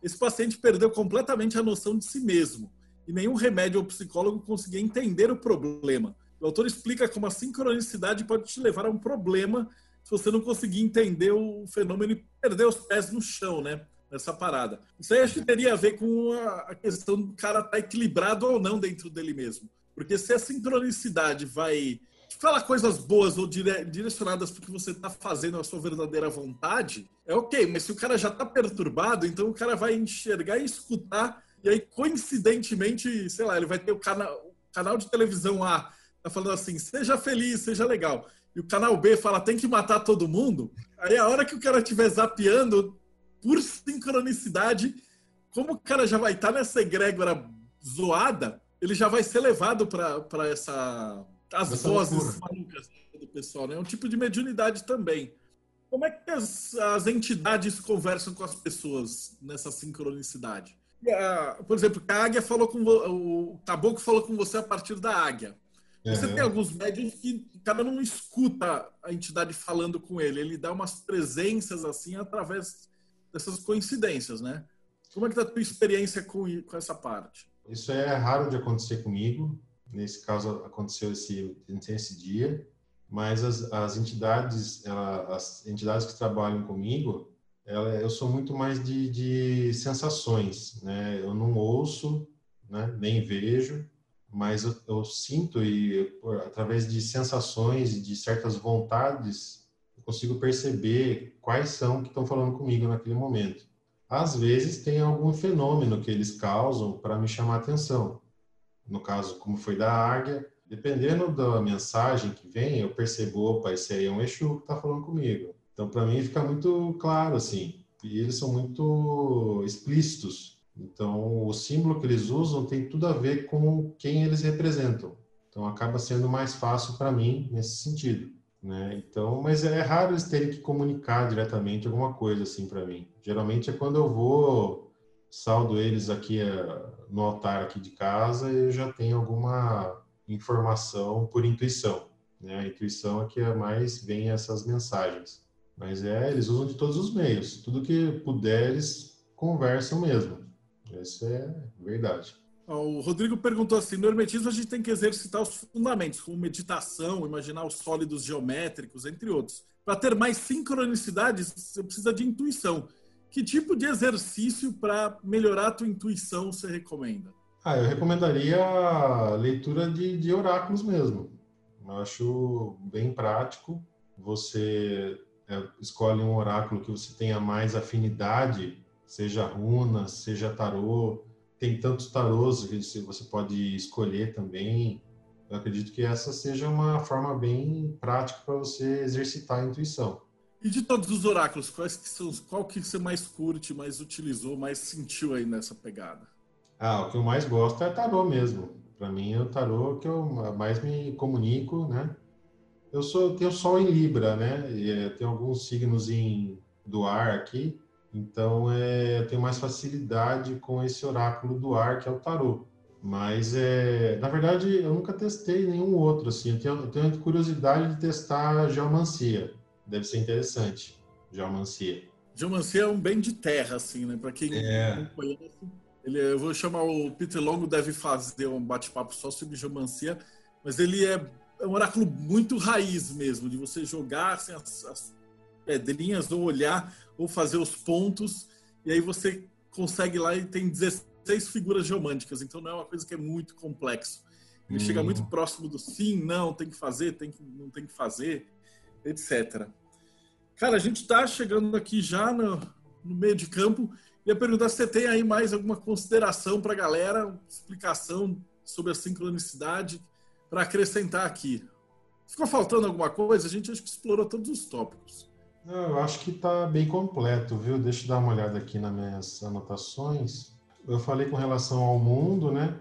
Esse paciente perdeu completamente a noção de si mesmo e nenhum remédio ou psicólogo conseguia entender o problema. O autor explica como a sincronicidade pode te levar a um problema se você não conseguir entender o fenômeno e perder os pés no chão, né? Nessa parada. Isso aí acho que teria a ver com a questão do cara estar tá equilibrado ou não dentro dele mesmo. Porque se a sincronicidade vai falar coisas boas ou dire, direcionadas para o que você está fazendo a sua verdadeira vontade, é ok, mas se o cara já está perturbado, então o cara vai enxergar e escutar, e aí, coincidentemente, sei lá, ele vai ter o, cana o canal de televisão A, tá falando assim, seja feliz, seja legal. E o canal B fala, tem que matar todo mundo. Aí a hora que o cara estiver zapeando, por sincronicidade, como o cara já vai estar tá nessa egrégora zoada, ele já vai ser levado para essa as Essa vozes malucas do pessoal, né? É um tipo de mediunidade também. Como é que as, as entidades conversam com as pessoas nessa sincronicidade? A, por exemplo, a águia falou com o caboclo falou com você a partir da águia. Você uhum. tem alguns médiums que o cara não escuta a entidade falando com ele, ele dá umas presenças assim através dessas coincidências, né? Como é que tá a tua experiência com, com essa parte? Isso é raro de acontecer comigo. Nesse caso aconteceu esse esse dia, mas as, as entidades, ela, as entidades que trabalham comigo, ela, eu sou muito mais de, de sensações, né? Eu não ouço, né? Nem vejo, mas eu, eu sinto e por, através de sensações e de certas vontades eu consigo perceber quais são que estão falando comigo naquele momento. Às vezes tem algum fenômeno que eles causam para me chamar atenção no caso, como foi da águia, dependendo da mensagem que vem, eu percebo, opa, esse aí é um Exu que está falando comigo. Então, para mim, fica muito claro, assim. E eles são muito explícitos. Então, o símbolo que eles usam tem tudo a ver com quem eles representam. Então, acaba sendo mais fácil para mim nesse sentido. Né? Então, mas é raro eles terem que comunicar diretamente alguma coisa assim para mim. Geralmente é quando eu vou saldo eles aqui eh, no altar aqui de casa eu já tenho alguma informação por intuição. Né? A intuição é que é mais vem essas mensagens. Mas é, eles usam de todos os meios. Tudo que puder, eles conversam mesmo. Isso é verdade. O Rodrigo perguntou assim: no hermetismo a gente tem que exercitar os fundamentos, como meditação, imaginar os sólidos geométricos, entre outros. Para ter mais sincronicidade, você precisa de intuição. Que tipo de exercício para melhorar a tua intuição você recomenda? Ah, eu recomendaria a leitura de, de oráculos mesmo. Eu acho bem prático. Você é, escolhe um oráculo que você tenha mais afinidade, seja runa, seja tarô. Tem tantos tarôs que você pode escolher também. Eu acredito que essa seja uma forma bem prática para você exercitar a intuição. E de todos os oráculos, quais que são, qual que você mais curte, mais utilizou, mais sentiu aí nessa pegada? Ah, o que eu mais gosto é tarô mesmo. Para mim é o tarô que eu mais me comunico, né? Eu sou eu tenho sol em Libra, né? E é, tenho alguns signos em do ar aqui, então é, eu tenho mais facilidade com esse oráculo do ar que é o tarô. Mas é, na verdade eu nunca testei nenhum outro assim. Eu tenho, eu tenho curiosidade de testar a geomancia. Deve ser interessante, geomancia. Geomancia é um bem de terra assim, né? Para quem é. não conhece, ele, eu vou chamar o Peter Longo deve fazer um bate-papo só sobre geomancia, mas ele é, é, um oráculo muito raiz mesmo, de você jogar assim, as, as pedrinhas ou olhar ou fazer os pontos e aí você consegue lá e tem 16 figuras geomânticas, então não é uma coisa que é muito complexo. Ele hum. chega muito próximo do sim, não, tem que fazer, tem que, não tem que fazer, etc. Cara, a gente está chegando aqui já no, no meio de campo Ia perguntar se você tem aí mais alguma consideração para a galera, explicação sobre a sincronicidade para acrescentar aqui. Ficou faltando alguma coisa? A gente acho que explorou todos os tópicos. Não, eu acho que está bem completo, viu? Deixa eu dar uma olhada aqui nas minhas anotações. Eu falei com relação ao mundo, né?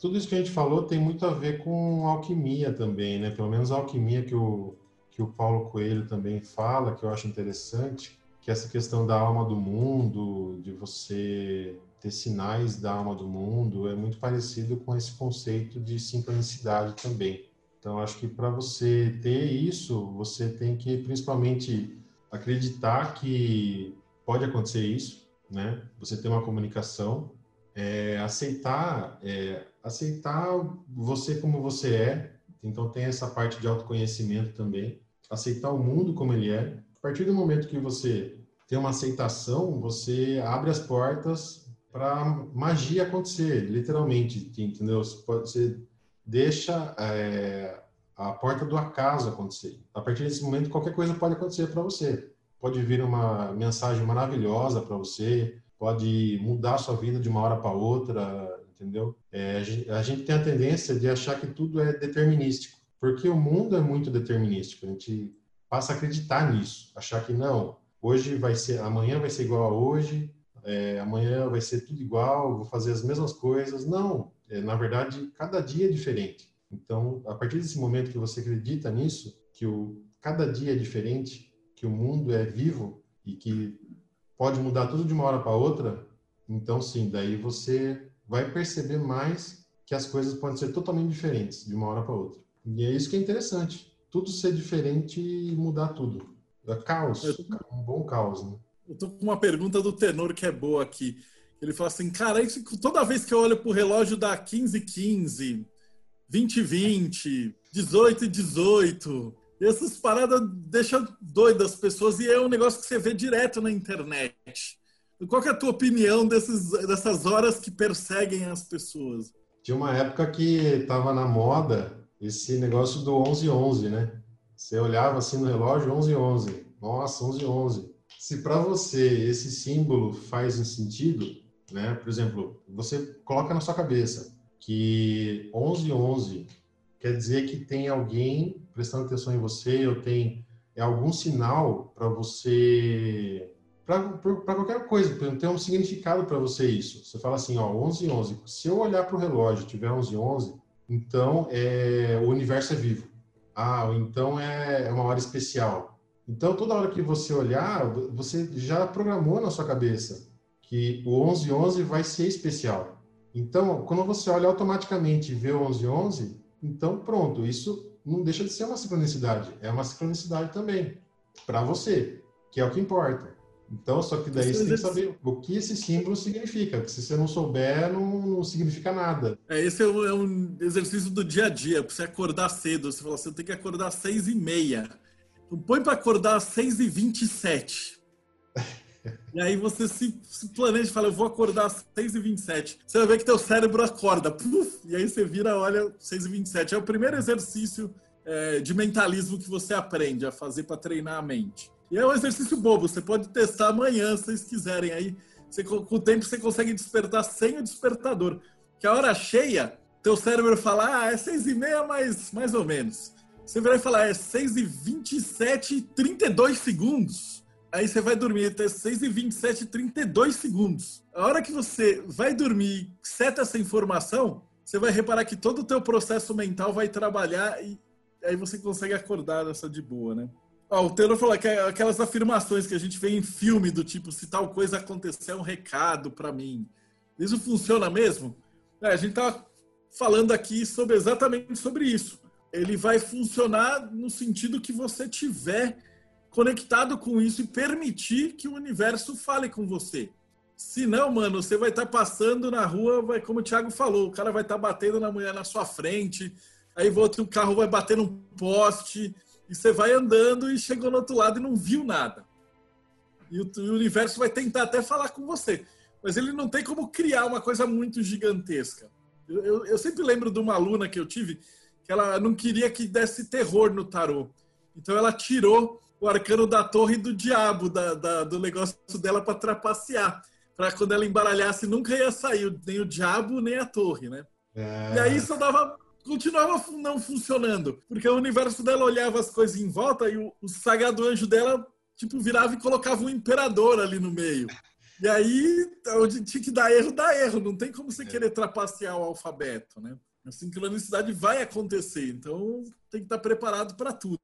Tudo isso que a gente falou tem muito a ver com alquimia também, né? Pelo menos a alquimia que o, que o Paulo Coelho também fala, que eu acho interessante que essa questão da alma do mundo, de você ter sinais da alma do mundo, é muito parecido com esse conceito de sincronicidade também. Então, acho que para você ter isso, você tem que principalmente acreditar que pode acontecer isso, né? Você ter uma comunicação, é, aceitar, é, aceitar você como você é. Então, tem essa parte de autoconhecimento também. Aceitar o mundo como ele é, a partir do momento que você tem uma aceitação, você abre as portas para magia acontecer, literalmente, entendeu? Você, deixa é, a porta do acaso acontecer. A partir desse momento, qualquer coisa pode acontecer para você. Pode vir uma mensagem maravilhosa para você, pode mudar a sua vida de uma hora para outra, entendeu? É, a, gente, a gente tem a tendência de achar que tudo é determinístico, porque o mundo é muito determinístico. A gente passa a acreditar nisso, achar que não, hoje vai ser, amanhã vai ser igual a hoje, é, amanhã vai ser tudo igual, vou fazer as mesmas coisas. Não, é, na verdade, cada dia é diferente. Então, a partir desse momento que você acredita nisso, que o, cada dia é diferente, que o mundo é vivo e que pode mudar tudo de uma hora para outra, então sim, daí você vai perceber mais que as coisas podem ser totalmente diferentes de uma hora para outra. E é isso que é interessante tudo ser diferente e mudar tudo. É caos, um bom caos, né? Eu tô com uma pergunta do tenor que é boa aqui. Ele fala assim, cara, isso, toda vez que eu olho pro relógio dá 15 15, 20 20, 18 18. E essas paradas deixam doidas as pessoas e é um negócio que você vê direto na internet. Qual é a tua opinião desses, dessas horas que perseguem as pessoas? Tinha uma época que tava na moda esse negócio do 11-11, né? Você olhava assim no relógio, 11-11. Nossa, 11-11. Se para você esse símbolo faz um sentido, né? Por exemplo, você coloca na sua cabeça que 11-11 quer dizer que tem alguém prestando atenção em você, ou tem é algum sinal para você para qualquer coisa, tem um significado para você isso. Você fala assim, ó, 11 11. Se eu olhar para o relógio tiver 11 11, então, é, o universo é vivo. Ah, então é, é uma hora especial. Então, toda hora que você olhar, você já programou na sua cabeça que o 1111 vai ser especial. Então, quando você olha automaticamente e vê o 1111, então pronto, isso não deixa de ser uma sincronicidade. É uma sincronicidade também para você, que é o que importa. Então, só que daí você tem que saber o que esse símbolo significa. Porque se você não souber, não, não significa nada. É, esse é um, é um, exercício do dia a dia. Para você acordar cedo, você fala, você tem que acordar às seis e meia. Então, põe para acordar às seis e vinte e sete. E aí você se, planeja e fala, eu vou acordar às 6h27. Você vai ver que teu cérebro acorda. Puf, e aí você vira, olha, 6h27. É o primeiro exercício é, de mentalismo que você aprende a fazer para treinar a mente. E é um exercício bobo, você pode testar amanhã, se vocês quiserem. Aí, você, com o tempo, você consegue despertar sem o despertador. Que a hora cheia teu cérebro fala, ah, é seis e meia, mas mais ou menos. Você vai falar, é 6 e 27 e 32 segundos. Aí você vai dormir até 6 e 27 e 32 segundos. A hora que você vai dormir seta essa informação, você vai reparar que todo o teu processo mental vai trabalhar e aí você consegue acordar dessa de boa, né? Ó, o Taylor falou que é aquelas afirmações que a gente vê em filme do tipo, se tal coisa acontecer, é um recado para mim. Isso funciona mesmo? É, a gente tá falando aqui sobre exatamente sobre isso. Ele vai funcionar no sentido que você tiver conectado com isso e permitir que o universo fale com você. Se não, mano, você vai estar tá passando na rua, vai, como o Thiago falou, o cara vai estar tá batendo na mulher na sua frente, aí outro carro vai bater num poste, e você vai andando e chegou no outro lado e não viu nada. E o, o universo vai tentar até falar com você, mas ele não tem como criar uma coisa muito gigantesca. Eu, eu, eu sempre lembro de uma aluna que eu tive que ela não queria que desse terror no tarô. Então ela tirou o arcano da torre do diabo da, da do negócio dela para trapacear para quando ela embaralhasse nunca ia sair nem o diabo nem a torre, né? É... E aí só dava continuava não funcionando, porque o universo dela olhava as coisas em volta e o, o sagrado anjo dela tipo virava e colocava um imperador ali no meio. E aí, onde tinha que dar erro, dá erro. Não tem como você é. querer trapacear o alfabeto, né? A sincronicidade vai acontecer, então tem que estar preparado para tudo.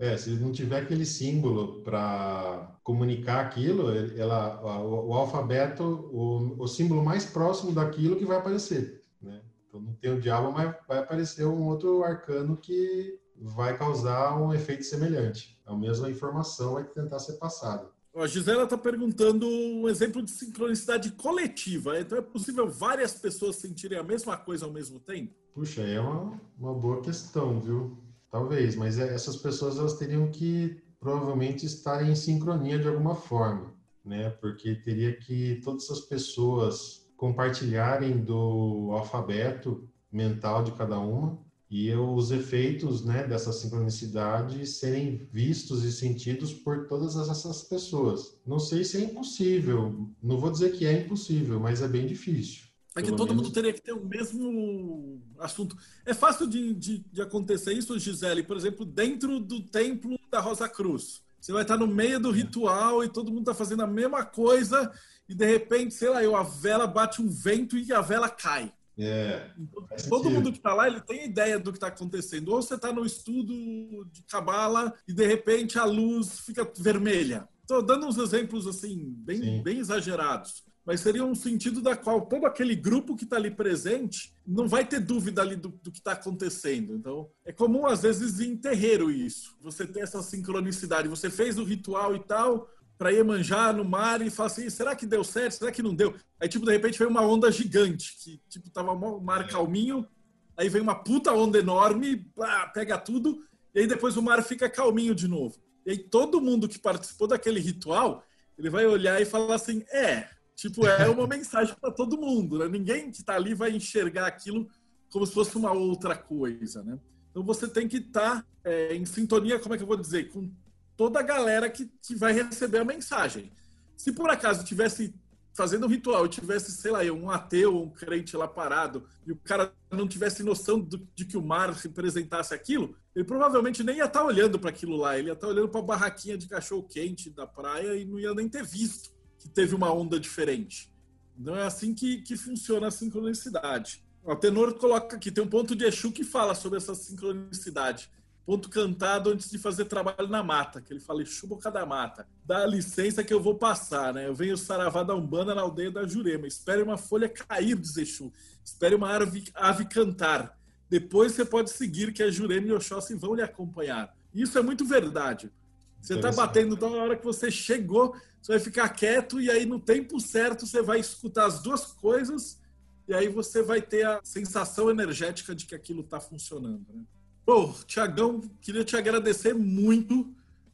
É, se não tiver aquele símbolo para comunicar aquilo, ela, o, o alfabeto, o, o, símbolo mais próximo daquilo que vai aparecer, né? Então não tem o diabo, mas vai aparecer um outro arcano que vai causar um efeito semelhante. A mesma informação vai tentar ser passada. A Gisela está perguntando um exemplo de sincronicidade coletiva. Então é possível várias pessoas sentirem a mesma coisa ao mesmo tempo? Puxa, é uma, uma boa questão, viu? Talvez, mas é, essas pessoas elas teriam que provavelmente estar em sincronia de alguma forma, né? Porque teria que todas essas pessoas compartilharem do alfabeto mental de cada uma e os efeitos né, dessa sincronicidade serem vistos e sentidos por todas essas pessoas. Não sei se é impossível, não vou dizer que é impossível, mas é bem difícil. É que todo menos... mundo teria que ter o mesmo assunto. É fácil de, de, de, acontecer isso, Gisele, por exemplo, dentro do templo da Rosa Cruz. Você vai estar no meio do ritual e todo mundo está fazendo a mesma coisa e de repente, sei lá, eu, a vela bate um vento e a vela cai. É, então, todo mundo que está lá, ele tem ideia do que está acontecendo. Ou você está no estudo de cabala e de repente a luz fica vermelha. Estou dando uns exemplos assim, bem, bem exagerados mas seria um sentido da qual todo aquele grupo que está ali presente não vai ter dúvida ali do, do que está acontecendo. Então, é comum às vezes em terreiro isso. Você tem essa sincronicidade. Você fez o ritual e tal para ir manjar no mar e fala assim, será que deu certo? Será que não deu? Aí, tipo, de repente veio uma onda gigante, que, tipo, tava o mar calminho, aí vem uma puta onda enorme, pega tudo, e aí depois o mar fica calminho de novo. E aí todo mundo que participou daquele ritual, ele vai olhar e falar assim, é, Tipo, é uma mensagem para todo mundo, né? Ninguém que está ali vai enxergar aquilo como se fosse uma outra coisa, né? Então você tem que estar tá, é, em sintonia, como é que eu vou dizer, com toda a galera que, que vai receber a mensagem. Se por acaso tivesse fazendo um ritual tivesse, sei lá, um ateu, um crente lá parado, e o cara não tivesse noção do, de que o mar representasse aquilo, ele provavelmente nem ia estar tá olhando para aquilo lá, ele ia estar tá olhando para a barraquinha de cachorro quente da praia e não ia nem ter visto que teve uma onda diferente. Então é assim que, que funciona a sincronicidade. O tenor coloca aqui, tem um ponto de Exu que fala sobre essa sincronicidade. Ponto cantado antes de fazer trabalho na mata, que ele fala Exu boca da mata. Dá licença que eu vou passar, né? Eu venho saravá da Umbanda na aldeia da Jurema. Espere uma folha cair, diz Exu. Espere uma ave, ave cantar. Depois você pode seguir que a Jurema e Oxóssi vão lhe acompanhar. Isso é muito verdade. Você está batendo então na hora que você chegou, você vai ficar quieto e aí no tempo certo você vai escutar as duas coisas e aí você vai ter a sensação energética de que aquilo está funcionando. Né? Pô, Tiagão, queria te agradecer muito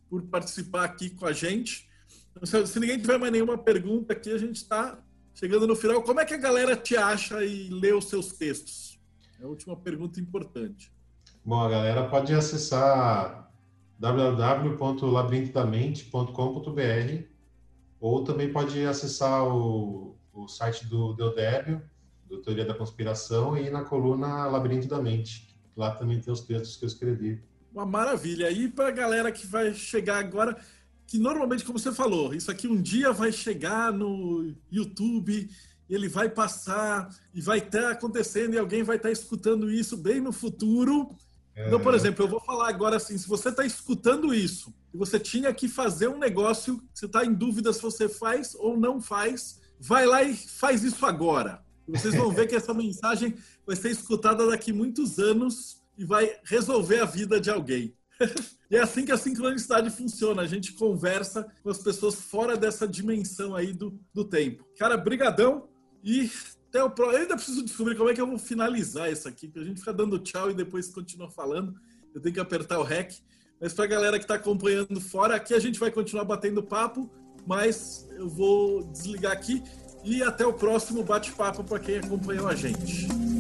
por participar aqui com a gente. Se, se ninguém tiver mais nenhuma pergunta aqui, a gente está chegando no final. Como é que a galera te acha e lê os seus textos? É a última pergunta importante. Bom, a galera pode acessar www.labirintodamente.com.br ou também pode acessar o, o site do Deodébio do Teoria da Conspiração e na coluna Labirinto da Mente. Lá também tem os textos que eu escrevi. Uma maravilha. E para a galera que vai chegar agora, que normalmente, como você falou, isso aqui um dia vai chegar no YouTube, ele vai passar e vai estar acontecendo e alguém vai estar escutando isso bem no futuro. Então, por exemplo, eu vou falar agora assim: se você está escutando isso e você tinha que fazer um negócio, você está em dúvida se você faz ou não faz, vai lá e faz isso agora. Vocês vão ver que essa mensagem vai ser escutada daqui muitos anos e vai resolver a vida de alguém. e é assim que a sincronicidade funciona. A gente conversa com as pessoas fora dessa dimensão aí do, do tempo. Cara, brigadão e até o próximo. Eu ainda preciso descobrir como é que eu vou finalizar isso aqui, porque a gente fica dando tchau e depois continua falando. Eu tenho que apertar o REC. Mas para a galera que está acompanhando fora, aqui a gente vai continuar batendo papo, mas eu vou desligar aqui e até o próximo bate-papo para quem acompanhou a gente.